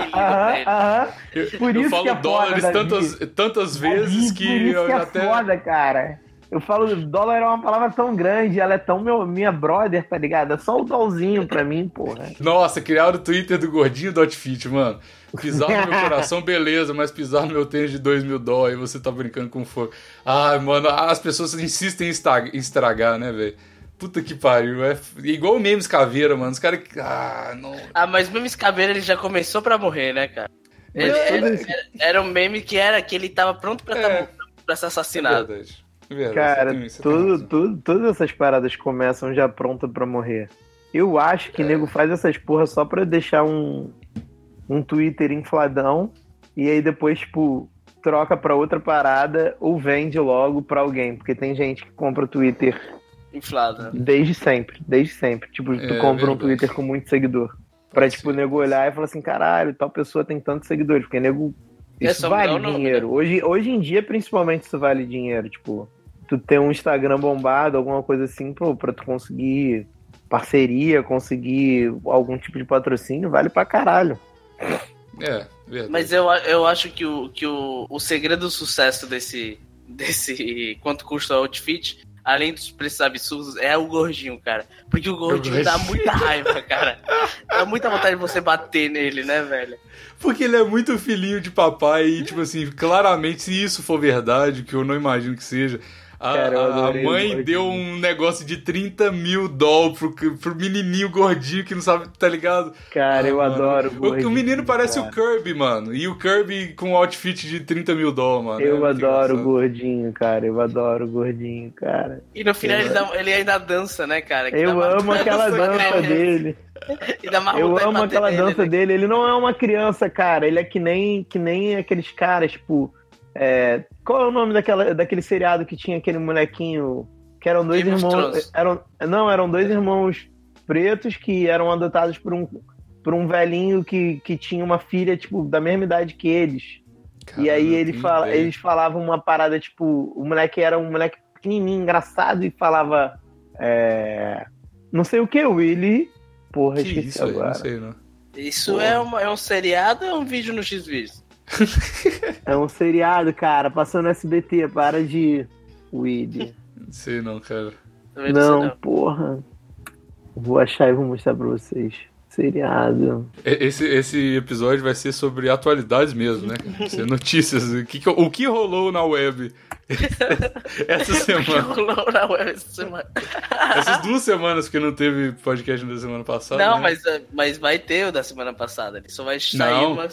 Speaker 2: nele.
Speaker 6: aham.
Speaker 5: Eu,
Speaker 6: Por
Speaker 5: eu
Speaker 6: isso
Speaker 5: falo
Speaker 6: que é
Speaker 5: dólares tantas, tantas vezes que
Speaker 6: por isso
Speaker 5: eu
Speaker 6: que é
Speaker 5: até.
Speaker 6: foda, cara. Eu falo, dólar é uma palavra tão grande, ela é tão meu, minha brother, tá ligado? É só o dólarzinho pra mim, porra.
Speaker 5: Nossa, criaram o Twitter do gordinho do outfit, mano. Pisar no meu (laughs) coração, beleza, mas pisar no meu tênis de 2 mil dólares e você tá brincando com fogo. Ai, mano, as pessoas insistem em estragar, né, velho? Puta que pariu. É igual o memes caveira, mano. Os caras. Ah, não.
Speaker 2: Ah, mas o meme Caveira ele já começou pra morrer, né, cara? Ele, era, era- era um meme que era que ele tava pronto pra,
Speaker 5: É.
Speaker 2: tá- pra ser assassinado.
Speaker 5: É verdade.
Speaker 6: Cara,
Speaker 5: você tem
Speaker 6: tudo, tudo, todas essas paradas começam já pronta pra morrer. Eu acho que nego faz essas porra só pra deixar um, um Twitter infladão e aí depois, tipo, troca pra outra parada ou vende logo pra alguém. Porque tem gente que compra Twitter
Speaker 2: Inflado, né?
Speaker 6: desde sempre, desde sempre. Tipo, tu
Speaker 5: É,
Speaker 6: compra um
Speaker 5: verdade.
Speaker 6: Twitter com muito seguidor. Pra,
Speaker 5: Pode
Speaker 6: tipo, o
Speaker 5: ser,
Speaker 6: nego olhar e falar assim, caralho, tal pessoa tem tantos seguidores. Porque nego.
Speaker 2: É
Speaker 6: Isso
Speaker 2: só
Speaker 6: vale
Speaker 2: mudar o nome,
Speaker 6: dinheiro. Hoje, hoje em dia, principalmente, isso vale dinheiro. Tipo, tu ter um Instagram bombado, alguma coisa assim, pô, pra tu conseguir parceria, conseguir algum tipo de patrocínio, vale pra caralho.
Speaker 5: É, verdade.
Speaker 2: Mas eu, eu acho que, o, que o, o segredo do sucesso desse, desse (laughs) quanto custa o outfit, além dos preços absurdos, é o gordinho, cara. Porque o gordinho dá muita raiva, cara. Dá muita vontade de você bater nele, né, velho?
Speaker 5: Porque ele é muito filhinho de papai e, tipo assim, claramente, se isso for verdade, que eu não imagino que seja, A,
Speaker 6: Cara, eu
Speaker 5: a-
Speaker 6: o
Speaker 5: mãe deu um negócio de 30 mil doll pro, pro menininho gordinho que não sabe, tá ligado?
Speaker 6: Cara, eu
Speaker 5: Ah, mano.
Speaker 6: adoro
Speaker 5: O,
Speaker 6: gordinho,
Speaker 5: o menino parece
Speaker 6: cara.
Speaker 5: o Kirby, mano. E o Kirby com um outfit de 30 mil doll, mano. É
Speaker 6: Eu
Speaker 5: muito
Speaker 6: adoro o gordinho, cara. Eu adoro o gordinho, cara.
Speaker 2: E no final ele, dá- ele ainda dança, né, cara? Que
Speaker 6: Eu amo aquela dança dele. (laughs) Eu amo aquela dança
Speaker 2: né?
Speaker 6: dele. Ele não é uma criança, cara. Ele é que nem, que nem aqueles caras, tipo. É, Qual é o nome daquela, daquele seriado que tinha aquele molequinho? Que eram dois
Speaker 2: Game
Speaker 6: irmãos. Eram, não, eram dois irmãos pretos que eram adotados por um, por um velhinho que, que tinha uma filha, tipo, da mesma idade que eles. e
Speaker 5: Caralho,
Speaker 6: aí ele fala, eles falavam uma parada, tipo, o moleque era um moleque pequenininho, engraçado, e falava. é, não sei o que, Willy. Porra,
Speaker 5: Que
Speaker 6: esqueci
Speaker 5: isso aí?
Speaker 6: agora.
Speaker 5: Não sei, não.
Speaker 2: Isso é, uma- é um seriado ou é um vídeo no X-Videos?
Speaker 6: É um seriado, cara, passou no SBT, para de. Willy.
Speaker 5: Não sei, não, cara.
Speaker 2: Não
Speaker 6: Não,
Speaker 2: não.
Speaker 6: porra. Vou achar e vou mostrar pra vocês. Seriado.
Speaker 5: Esse, esse episódio vai ser sobre atualidades mesmo, né? Ser notícias. O que, que- o que rolou na web (laughs) essa (laughs) semana?
Speaker 2: Rolou na web essa semana.
Speaker 5: Essas duas semanas que não teve podcast da semana passada.
Speaker 2: Não,
Speaker 5: né?
Speaker 2: mas, mas vai ter o da semana passada. Ele só vai sair
Speaker 5: Não,
Speaker 2: uma.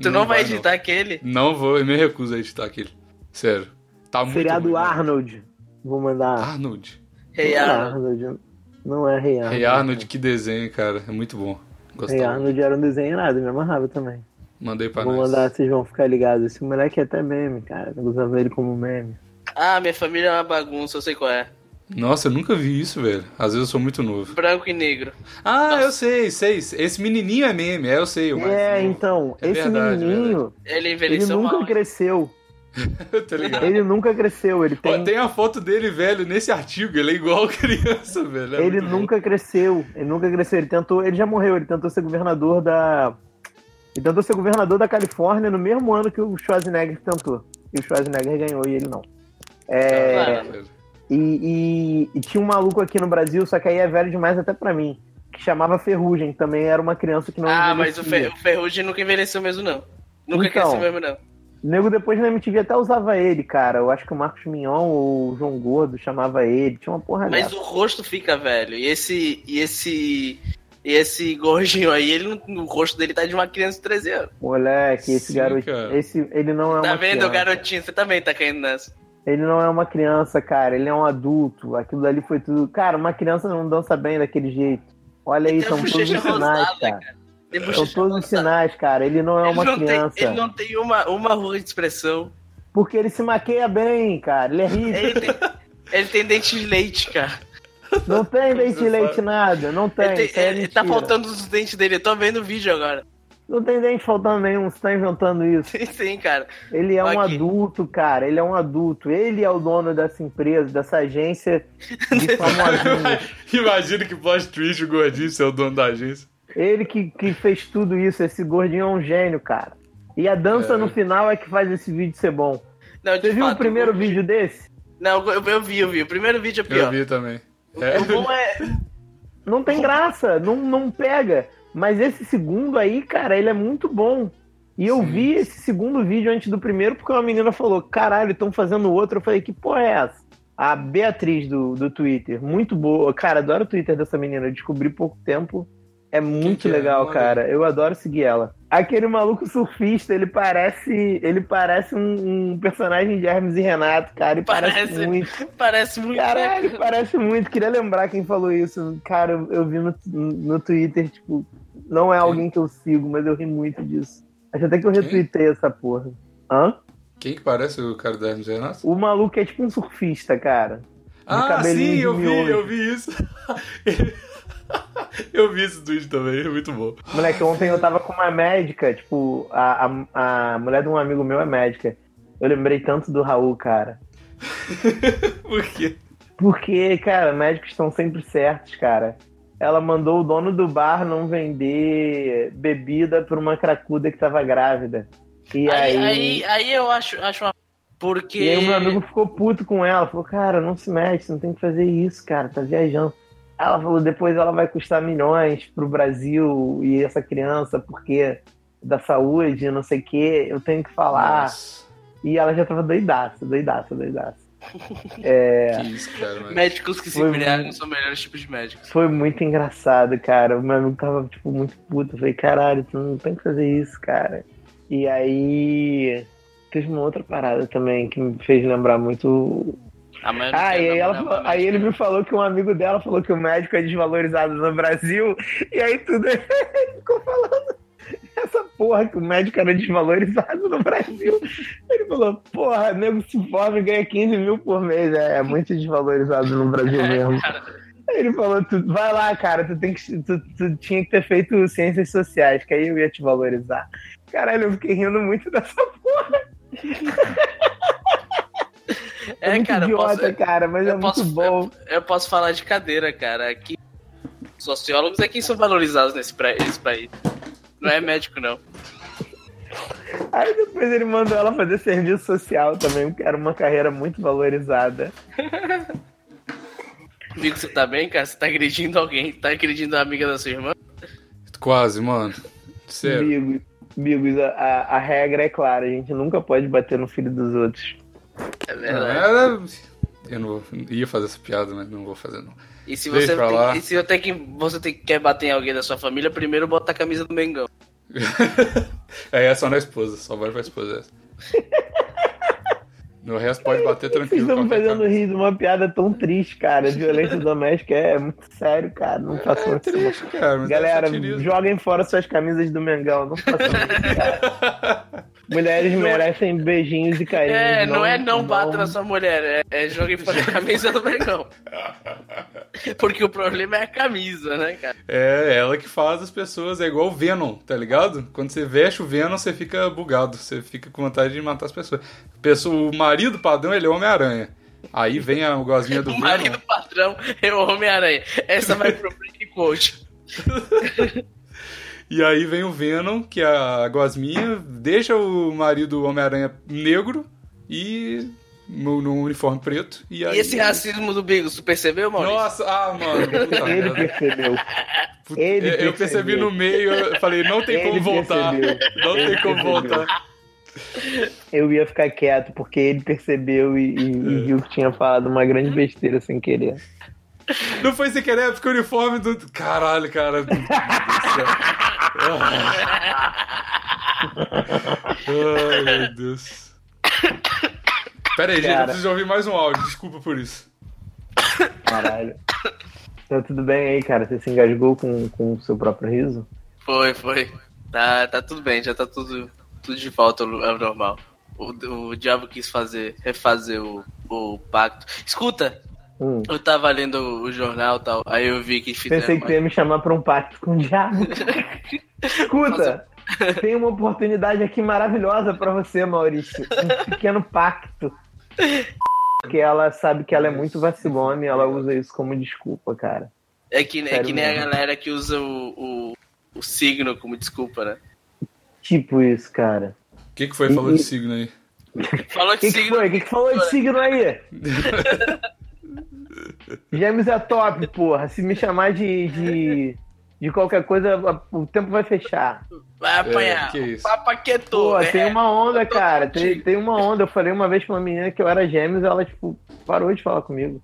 Speaker 2: Tu não, vai editar aquele?
Speaker 5: Não vou, eu me recuso a editar aquele. Sério. Tá muito
Speaker 6: seriado
Speaker 5: ruim, né?
Speaker 6: Arnold. Vou mandar.
Speaker 5: Arnold.
Speaker 2: Rei
Speaker 6: Não é
Speaker 2: Arnold.
Speaker 6: Arnold. Não é Rei Arnold.
Speaker 5: Rei Arnold, que desenho, cara. É muito bom.
Speaker 6: Rei
Speaker 5: Gostava.
Speaker 6: Arnold era um desenho nada, me amarrava também.
Speaker 5: Mandei pra
Speaker 6: Vou
Speaker 5: nós.
Speaker 6: mandar, vocês vão ficar ligados. Esse moleque é até meme, cara. Tô usando ele como meme.
Speaker 2: Ah, minha família é uma bagunça, eu sei qual é.
Speaker 5: Nossa, eu nunca vi isso, velho. Às vezes eu sou muito novo.
Speaker 2: Branco e negro.
Speaker 5: Ah, eu sei, sei. Esse menininho é meme, é, eu sei. Mas
Speaker 6: é, então,
Speaker 5: É
Speaker 6: esse
Speaker 5: verdade,
Speaker 6: menininho,
Speaker 2: Ele
Speaker 6: ele
Speaker 2: envelheceu
Speaker 6: nunca
Speaker 2: mal.
Speaker 6: cresceu. (laughs)
Speaker 5: tá ligado?
Speaker 6: Ele nunca cresceu. Ele
Speaker 5: Ó,
Speaker 6: tem.
Speaker 5: Tem a foto dele, velho, nesse artigo. Ele é igual (laughs) criança, velho. É
Speaker 6: ele
Speaker 5: muito bom.
Speaker 6: nunca cresceu. Ele nunca cresceu. Ele tentou. Ele já morreu. Ele tentou ser governador da. Ele tentou ser governador da Califórnia no mesmo ano que o Schwarzenegger tentou. E o Schwarzenegger ganhou e ele não. É. e, e- e tinha um maluco aqui no Brasil, só que aí é velho demais até pra mim, que chamava Ferrugem. Também era uma criança que não
Speaker 2: Ah, mas o,
Speaker 6: envelhecia.
Speaker 2: Fer- o Ferrugem nunca envelheceu mesmo, não. Nunca
Speaker 6: Então.
Speaker 2: cresceu mesmo, não.
Speaker 6: O nego depois na MTV até usava ele, cara. Eu acho que o Marcos Mignon ou o João Gordo chamava ele. Tinha uma porra
Speaker 2: Mas
Speaker 6: dessa.
Speaker 2: o rosto fica velho. E esse. E esse. E esse gordinho aí, ele, o rosto dele tá de uma criança de 13 anos.
Speaker 6: Moleque, esse
Speaker 5: Sim,
Speaker 6: garoto.
Speaker 5: cara.
Speaker 6: Esse, ele não é
Speaker 2: Tá
Speaker 6: uma
Speaker 2: vendo,
Speaker 6: criança.
Speaker 2: garotinho? Você também tá caindo nessa.
Speaker 6: Ele não é uma criança, cara. Ele é um adulto. Aquilo dali foi tudo. Cara, uma criança não dança bem daquele jeito. Olha aí,
Speaker 2: Ele
Speaker 6: são todos os sinais,
Speaker 2: rosada,
Speaker 6: cara.
Speaker 2: cara.
Speaker 6: São todos os sinais, cara. Ele não é
Speaker 2: Ele
Speaker 6: uma
Speaker 2: não
Speaker 6: criança.
Speaker 2: Tem, ele não tem uma, uma rua de expressão.
Speaker 6: Porque ele se maqueia bem, cara. Ele é rico.
Speaker 2: Ele tem, ele tem dente de leite, cara.
Speaker 6: Não tem dente de leite nada. Não tem.
Speaker 2: Ele, tem-
Speaker 6: aí é
Speaker 2: ele tá faltando os dentes dele. Eu tô vendo o vídeo agora.
Speaker 6: Não tem dente faltando nenhum. Você tá inventando isso.
Speaker 2: Sim, sim, cara.
Speaker 6: Ele é um
Speaker 2: Aqui.
Speaker 6: adulto, cara. Ele é um adulto. Ele é o dono dessa empresa, dessa agência de (laughs) famosinhos.
Speaker 5: Imagina que plot twist o gordinho ser o dono da agência.
Speaker 6: Ele que, que fez tudo isso. Esse gordinho é um gênio, cara. E a dança
Speaker 5: É.
Speaker 6: no final é que faz esse vídeo ser bom.
Speaker 2: Não,
Speaker 6: Você viu
Speaker 2: fato,
Speaker 6: o primeiro
Speaker 2: o-
Speaker 6: vídeo desse?
Speaker 2: Não, eu, eu vi, eu vi. O primeiro vídeo é
Speaker 5: Eu
Speaker 2: pior.
Speaker 5: vi também. É,
Speaker 2: O bom é.
Speaker 6: Não tem (laughs) graça, não, não pega. Mas esse segundo aí, cara, ele é muito bom. E eu
Speaker 5: Sim.
Speaker 6: vi esse segundo vídeo antes do primeiro porque uma menina falou: caralho, estão fazendo outro. Eu falei: que porra é essa? A Beatriz do, do Twitter, muito boa. Cara, adoro o Twitter dessa menina. Eu descobri pouco tempo. É muito
Speaker 5: que é?
Speaker 6: legal,
Speaker 5: Olha.
Speaker 6: cara. Eu adoro seguir ela. Aquele maluco surfista, ele parece. Ele parece um, um personagem de Hermes e Renato, cara. E parece,
Speaker 2: Parece.
Speaker 6: muito.
Speaker 2: Parece muito.
Speaker 6: Caralho, parece muito. Queria lembrar quem falou isso. Cara, eu, eu vi no, no Twitter, tipo, não é alguém que eu sigo, mas eu ri muito disso. Acho até que eu retuitei essa porra. Hã?
Speaker 5: Quem que parece o cara Hermes e Renato?
Speaker 6: O maluco é tipo um surfista, cara.
Speaker 5: Ah, sim, eu vi,
Speaker 6: miojo.
Speaker 5: eu vi isso. (laughs) eu vi esse tweet também, é muito bom.
Speaker 6: Moleque, ontem eu tava com uma médica, tipo, a, a, a mulher de um amigo meu é médica. Eu lembrei tanto do Raul, cara. (laughs)
Speaker 5: Por quê?
Speaker 6: Porque, cara, médicos estão sempre certos, cara. Ela mandou o dono do bar não vender bebida pra uma cracuda que tava grávida. E
Speaker 2: Aí,
Speaker 6: aí,
Speaker 2: aí, aí eu acho, acho uma. Porque.
Speaker 6: e aí o meu amigo ficou puto com ela. Falou, cara, não se mete, você não tem que fazer isso, cara, tá viajando. Ela falou, depois ela vai custar milhões pro Brasil e essa criança, porque da saúde, não sei o quê, eu tenho que falar.
Speaker 5: Nossa.
Speaker 6: E ela já tava doidaça, doidaça, doidaça. É,
Speaker 5: Que isso, cara. Mas...
Speaker 2: Médicos que se
Speaker 6: Foi
Speaker 2: embriagam
Speaker 6: muito-
Speaker 2: são melhores tipos de médicos.
Speaker 6: foi muito engraçado, cara. O meu amigo tava, tipo, muito puto. Eu falei, caralho, tu não tem que fazer isso, cara. E aí. Teve uma outra parada também que me fez lembrar muito. Ah, e aí, ela, aí ele me falou que um amigo dela falou que o médico é desvalorizado no Brasil. E aí tudo (laughs) ele ficou falando essa porra que o médico era desvalorizado no Brasil. Ele falou, porra, nego se forma e ganha 15 mil por mês. É, é muito desvalorizado no Brasil mesmo. Aí ele falou, tu, vai lá, cara, tu, tem que, tu, tu tinha que ter feito ciências sociais, que aí eu ia te valorizar. Caralho, eu fiquei rindo muito dessa porra. É,
Speaker 2: É, cara, eu
Speaker 6: idiota,
Speaker 2: posso,
Speaker 6: cara, mas é
Speaker 2: eu
Speaker 6: muito
Speaker 2: posso-
Speaker 6: bom.
Speaker 2: eu posso falar de cadeira, cara. Aqui, sociólogos é quem são valorizados nesse, nesse país. Não é médico, não.
Speaker 6: Aí depois ele mandou ela fazer serviço social também, que era uma carreira muito valorizada.
Speaker 2: Digo, você tá bem, cara? Você tá agredindo alguém? Tá agredindo a amiga da sua irmã?
Speaker 5: Quase, mano. Sério.
Speaker 6: Amigos, amigos a, a- a regra é clara, a gente nunca pode bater no filho dos outros.
Speaker 2: É verdade.
Speaker 5: Eu não vou... ia fazer essa piada, mas não vou fazer, não.
Speaker 2: E se você,
Speaker 5: lá.
Speaker 2: tem, e se você, tem que, você tem, quer bater em alguém da sua família, primeiro bota a camisa do Mengão. (laughs)
Speaker 5: é, é só na esposa, só vai pra esposa essa. No resto pode bater
Speaker 6: Vocês
Speaker 5: tranquilo.
Speaker 6: estão me
Speaker 5: qualquer
Speaker 6: fazendo rir de uma piada tão triste, cara. (laughs) Violência doméstica é muito sério, cara. Não façam
Speaker 5: É
Speaker 6: isso.
Speaker 5: triste, cara.
Speaker 6: Galera,
Speaker 5: é
Speaker 6: joguem fora suas camisas do Mengão. Não façam isso, cara. (laughs) Mulheres (laughs) merecem beijinhos e carinhos.
Speaker 2: É, não, é não bata na sua mulher, é, é jogue fora a camisa do Mengão. (laughs) Porque o problema é a camisa, né, cara?
Speaker 5: É, ela que faz as pessoas, é igual o Venom, tá ligado? Quando você veste o Venom, você fica bugado, você fica com vontade de matar as pessoas. Pessoa- o marido padrão, ele é Homem-Aranha. Aí vem a gosminha do (laughs)
Speaker 2: O
Speaker 5: Venom.
Speaker 2: marido patrão é o Homem-Aranha. Essa vai pro Break Coach.
Speaker 5: E aí vem o Venom, que é a gosminha, deixa o marido Homem-Aranha negro e no, no uniforme preto. E, aí...
Speaker 2: E esse racismo do Bigos, tu percebeu, Maurício?
Speaker 5: Nossa, ah, mano. Puta
Speaker 6: Ele percebeu. Ele
Speaker 5: eu- eu percebi
Speaker 6: percebeu.
Speaker 5: no meio, eu falei, não tem
Speaker 6: Ele
Speaker 5: como voltar.
Speaker 6: percebeu.
Speaker 5: Não
Speaker 6: Ele
Speaker 5: tem como
Speaker 6: percebeu.
Speaker 5: voltar.
Speaker 6: Eu ia ficar quieto, porque ele percebeu e, e- e viu que tinha falado uma grande besteira sem querer.
Speaker 5: Não foi sem querer, é porque o uniforme do. Caralho, cara. (laughs) Ai, meu Deus. Pera aí, gente, eu preciso ouvir mais um áudio. Desculpa por isso.
Speaker 6: Caralho. Tá tudo bem aí, cara? Você se engasgou com, com o seu próprio riso?
Speaker 2: Foi, foi. Tá, tá tudo bem, já tá tudo, tudo de volta ao ao normal. O, o diabo quis fazer, refazer o, o pacto. Escuta,
Speaker 6: Hum.
Speaker 2: eu tava lendo o jornal e tal, aí eu vi que fizeram.
Speaker 6: Pensei que tu ia me chamar pra um pacto com o diabo. (laughs) Escuta, tem uma oportunidade aqui maravilhosa pra você, Maurício. Um pequeno pacto. Porque ela sabe que ela é muito vacilona e ela usa isso como desculpa, cara.
Speaker 2: É que, é que nem a galera que usa o, o, o signo como desculpa, né?
Speaker 6: Tipo isso, cara.
Speaker 5: O que, que foi falando de signo aí?
Speaker 2: Falou
Speaker 6: O
Speaker 2: de
Speaker 6: que, que
Speaker 2: signo.
Speaker 6: foi? O que, que falou de signo aí? (laughs) Gêmeos é top, porra. Se me chamar de, de, de qualquer coisa, o tempo vai fechar.
Speaker 2: Vai apanhar.
Speaker 5: É, que isso.
Speaker 2: Papaquetou.
Speaker 6: Pô,
Speaker 2: é.
Speaker 6: tem uma onda, cara. Tem, tem uma onda. Eu falei uma vez pra uma menina que eu era gêmeos, ela, tipo, parou de falar comigo.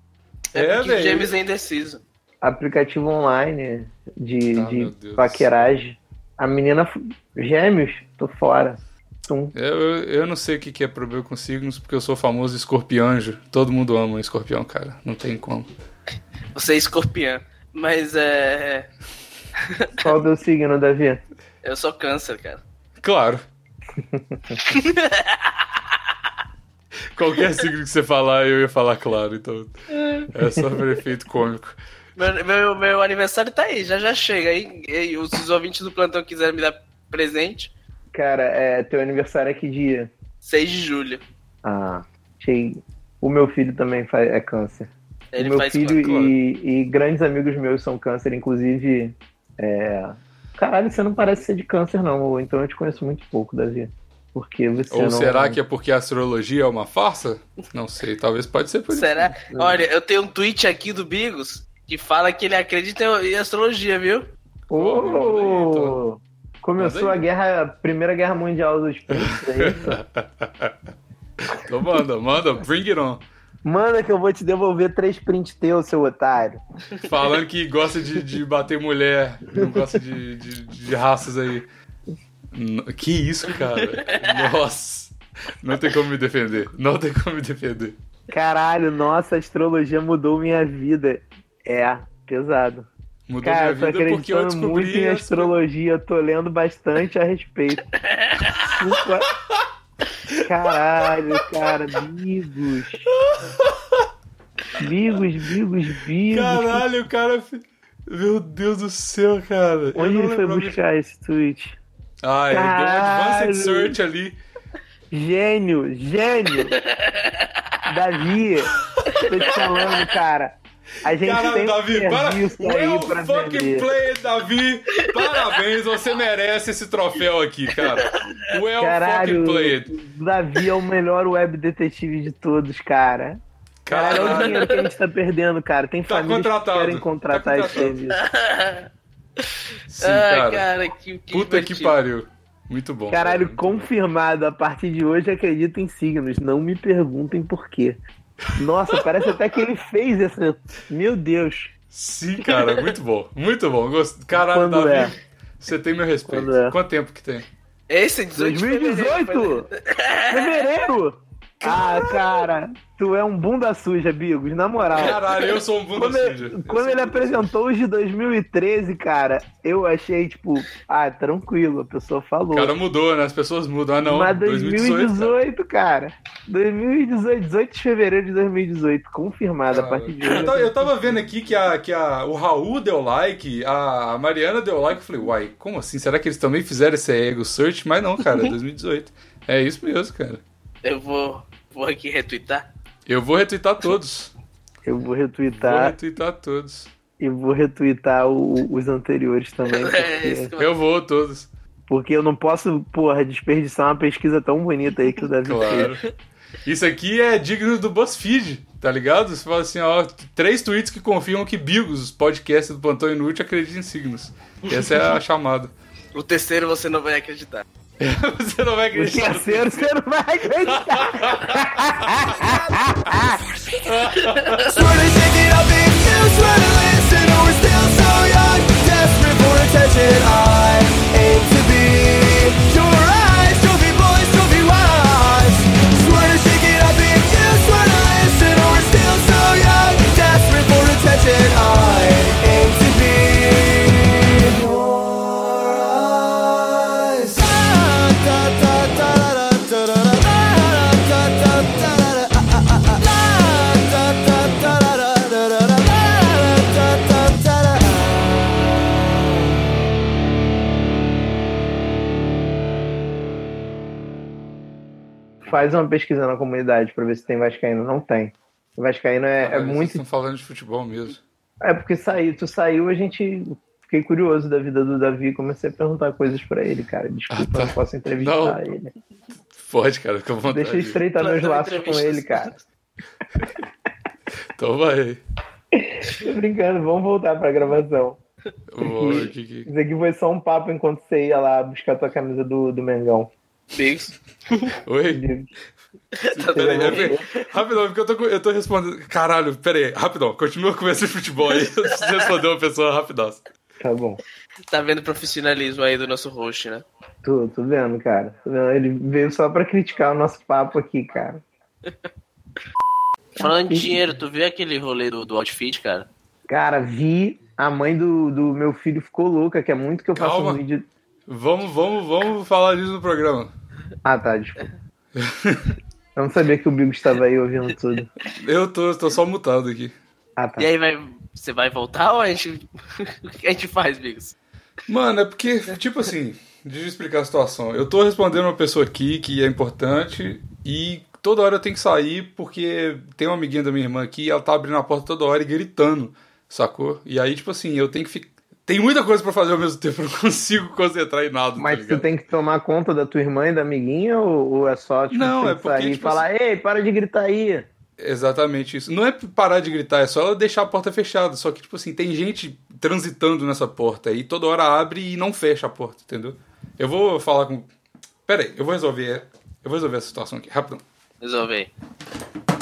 Speaker 2: É,
Speaker 5: É,
Speaker 2: porque. James é indeciso.
Speaker 6: Aplicativo online de,
Speaker 5: Ah,
Speaker 6: de paqueragem. A menina, gêmeos, tô fora. Tum.
Speaker 5: Eu, eu, não sei o que, é problema com signos, porque eu sou famoso escorpianjo. Todo mundo ama um escorpião, cara. Não tem como.
Speaker 2: Você é escorpião. Mas é. (laughs)
Speaker 6: Qual o teu signo, Davi?
Speaker 2: Eu sou câncer, cara.
Speaker 5: Claro. (laughs) Qualquer signo que você falar, eu ia falar claro. Então, é só por efeito cômico.
Speaker 2: Meu, meu, meu aniversário tá aí, já já chega. Aí, os, os ouvintes do plantão quiserem me dar presente,
Speaker 6: Cara, é, teu aniversário é que dia?
Speaker 2: 6 de julho.
Speaker 6: Ah, achei. O meu filho também fa- é câncer.
Speaker 2: Ele
Speaker 6: o meu
Speaker 2: faz
Speaker 6: filho e, e grandes amigos meus são câncer, inclusive. É... Caralho, você não parece ser de câncer, não. Ou então eu te conheço muito pouco, Davi. Porque você
Speaker 5: Ou
Speaker 6: não.
Speaker 5: será que é porque a astrologia é uma farsa? Não sei, talvez pode ser por isso.
Speaker 2: Será? Olha, eu tenho um tweet aqui do Bigos que fala que ele acredita em astrologia, viu?
Speaker 5: Manda aí,
Speaker 6: Oh! Começou a guerra, a Primeira Guerra Mundial dos é isso? (laughs)
Speaker 5: Então manda, manda, bring it on.
Speaker 6: Manda que eu vou te devolver três prints teus, seu otário.
Speaker 5: Falando que gosta de, de bater mulher, não gosta de, de, de raças aí. Que isso, cara? Nossa. Não tem como me defender. Não tem como me defender.
Speaker 6: Caralho, nossa, a astrologia mudou minha vida. É, pesado.
Speaker 5: Mudou
Speaker 6: Cara,
Speaker 5: minha vida porque eu
Speaker 6: acreditando muito
Speaker 5: descobri
Speaker 6: em astrologia, eu tô lendo bastante a respeito. Desculpa. (laughs) Caralho, cara, bigos. Bigos, bigos, bigos.
Speaker 5: Caralho, o cara. Meu Deus do céu, cara.
Speaker 6: Onde ele foi buscar esse tweet?
Speaker 5: Ah, ele deu um advanced search ali.
Speaker 6: Gênio, gênio. (laughs) Davi, tô te falando, cara. A gente
Speaker 5: Caralho,
Speaker 6: tem um
Speaker 5: Davi, para. Well
Speaker 6: pra
Speaker 5: fucking
Speaker 6: vender.
Speaker 5: play, Davi. Parabéns, você merece esse troféu aqui, cara. Well
Speaker 6: Caralho,
Speaker 5: fucking play.
Speaker 6: Davi é o melhor web detetive de todos, cara. Caralho, olha o dinheiro que a gente tá perdendo, cara. Tem
Speaker 5: Tá
Speaker 6: famílias
Speaker 5: contratado,
Speaker 6: que querem
Speaker 5: tá
Speaker 6: contratar esse
Speaker 5: contratado.
Speaker 6: serviço.
Speaker 5: Sim,
Speaker 2: Ai,
Speaker 5: cara.
Speaker 2: cara, que, que
Speaker 5: Puta que
Speaker 2: divertido.
Speaker 5: pariu. Muito bom.
Speaker 6: Caralho,
Speaker 5: cara.
Speaker 6: confirmado. A partir de hoje acredito em signos. Não me perguntem por quê. Nossa, parece até que ele fez essa. Meu Deus.
Speaker 5: Sim, cara, muito bom. Muito bom. Gost... Caralho,
Speaker 6: Quando
Speaker 5: Davi,
Speaker 6: é?
Speaker 5: você tem meu respeito.
Speaker 6: É?
Speaker 5: Quanto tempo que tem?
Speaker 2: Esse é 18 de fevereiro,
Speaker 6: 2018? (laughs) Fevereiro? Ah, cara, tu é um bunda suja, Bigos, na moral.
Speaker 5: Caralho, eu sou um bunda
Speaker 6: Quando,
Speaker 5: suja.
Speaker 6: ele, quando ele apresentou os de 2013, cara, eu achei, tipo, ah, tranquilo, a pessoa falou.
Speaker 5: O cara mudou, né? As pessoas mudam. Ah, não.
Speaker 6: Mas
Speaker 5: 2018.
Speaker 6: 2018, cara. 2018, 18 de fevereiro de 2018, confirmado a
Speaker 5: cara.
Speaker 6: partir de hoje.
Speaker 5: Eu tava, eu tava vendo aqui que, a, que a, o Raul deu like, a Mariana deu like. Eu falei, uai, como assim? Será que eles também fizeram esse ego search? Mas não, cara, (laughs) 2018. É isso mesmo, cara.
Speaker 2: Eu vou, vou aqui retweetar.
Speaker 5: Eu vou retweetar todos.
Speaker 6: Eu vou
Speaker 5: Vou
Speaker 6: retweetar
Speaker 5: retweetar todos.
Speaker 6: e vou retweetar o- os anteriores também, (laughs)
Speaker 2: É isso
Speaker 6: porque,
Speaker 2: que eu-
Speaker 5: Eu vou todos.
Speaker 6: porque eu não posso, porra, desperdiçar uma pesquisa tão bonita aí que o Davi
Speaker 5: Claro.
Speaker 6: fez.
Speaker 5: Isso aqui é digno do BuzzFeed, tá ligado? Você fala assim, ó, três tweets que confirmam que Bigos, os podcasts do Plantão Inútil, acreditam em signos. Essa é a (laughs) chamada.
Speaker 2: O terceiro você não vai acreditar.
Speaker 5: Você não vai
Speaker 6: O
Speaker 5: acreditar.
Speaker 6: terceiro você não vai acreditar.
Speaker 7: Swear to
Speaker 6: Faz uma pesquisa na comunidade pra ver se tem Vascaíno. Não tem. O Vascaíno é, é
Speaker 5: Caralho, vocês
Speaker 6: muito.
Speaker 5: estão falando de futebol mesmo.
Speaker 6: É porque saiu, tu saiu, a gente. Fiquei curioso da vida do Davi e comecei a perguntar coisas pra ele, cara. Desculpa,
Speaker 5: Ah, tá.
Speaker 6: não posso entrevistar
Speaker 5: Não.
Speaker 6: ele.
Speaker 5: Pode, cara, fica à vontade.
Speaker 6: Deixa eu estreitar meus laços com ele, cara. (laughs)
Speaker 5: Então vai.
Speaker 6: Tô brincando, vamos voltar pra gravação.
Speaker 5: Ô, que- que-
Speaker 6: Isso aqui foi só um papo enquanto você ia lá buscar tua camisa do, do Mengão.
Speaker 2: Bigos.
Speaker 5: Oi? Peraí, é porque- rapidão, porque eu tô, com- eu tô respondendo. Caralho, peraí, rapidão, continua com esse futebol aí. (laughs) Eu preciso responder uma pessoa rapidaço.
Speaker 6: Tá bom.
Speaker 2: Tá vendo o profissionalismo aí do nosso host, né?
Speaker 6: Tô, tô vendo, cara. Ele veio só pra criticar o nosso papo aqui, cara.
Speaker 2: Falando de dinheiro, tu viu aquele rolê do, do outfit, cara?
Speaker 6: Cara, vi. A mãe do, do meu filho ficou louca, que é muito que eu faço
Speaker 5: Calma.
Speaker 6: um vídeo.
Speaker 5: Vamos, vamos, vamos falar disso no programa.
Speaker 6: Ah, tá, desculpa. eu não sabia que o Bigo estava aí ouvindo tudo.
Speaker 5: Eu tô, tô só mutado aqui.
Speaker 6: Ah, tá.
Speaker 2: E aí, vai, você vai voltar ou a gente. o que a gente faz, Bigos?
Speaker 5: Mano, é porque, tipo assim, deixa eu explicar a situação. Eu tô respondendo uma pessoa aqui que é importante e toda hora eu tenho que sair porque tem uma amiguinha da minha irmã aqui e ela tá abrindo a porta toda hora e gritando, sacou? E aí, tipo assim, eu tenho que ficar. Tem muita coisa pra fazer ao mesmo tempo, eu não consigo concentrar em nada.
Speaker 6: Mas
Speaker 5: tá
Speaker 6: tu tem que tomar conta da tua irmã e da amiguinha ou, ou é só tipo,
Speaker 5: Não, é
Speaker 6: que
Speaker 5: porque,
Speaker 6: sair e
Speaker 5: tipo
Speaker 6: falar, ei, para de gritar aí.
Speaker 5: Exatamente isso. Não é parar de gritar, é só ela deixar a porta fechada. Só que, tipo assim, tem gente transitando nessa porta e toda hora abre e não fecha a porta, entendeu? Eu vou falar com. Pera aí, eu vou resolver. Eu vou resolver essa situação aqui, rapidão.
Speaker 2: Resolve aí.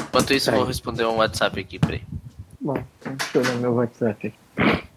Speaker 2: Enquanto isso, eu
Speaker 6: Tá
Speaker 2: vou responder um WhatsApp aqui, peraí.
Speaker 6: Bom, deixa eu olhar meu WhatsApp aqui.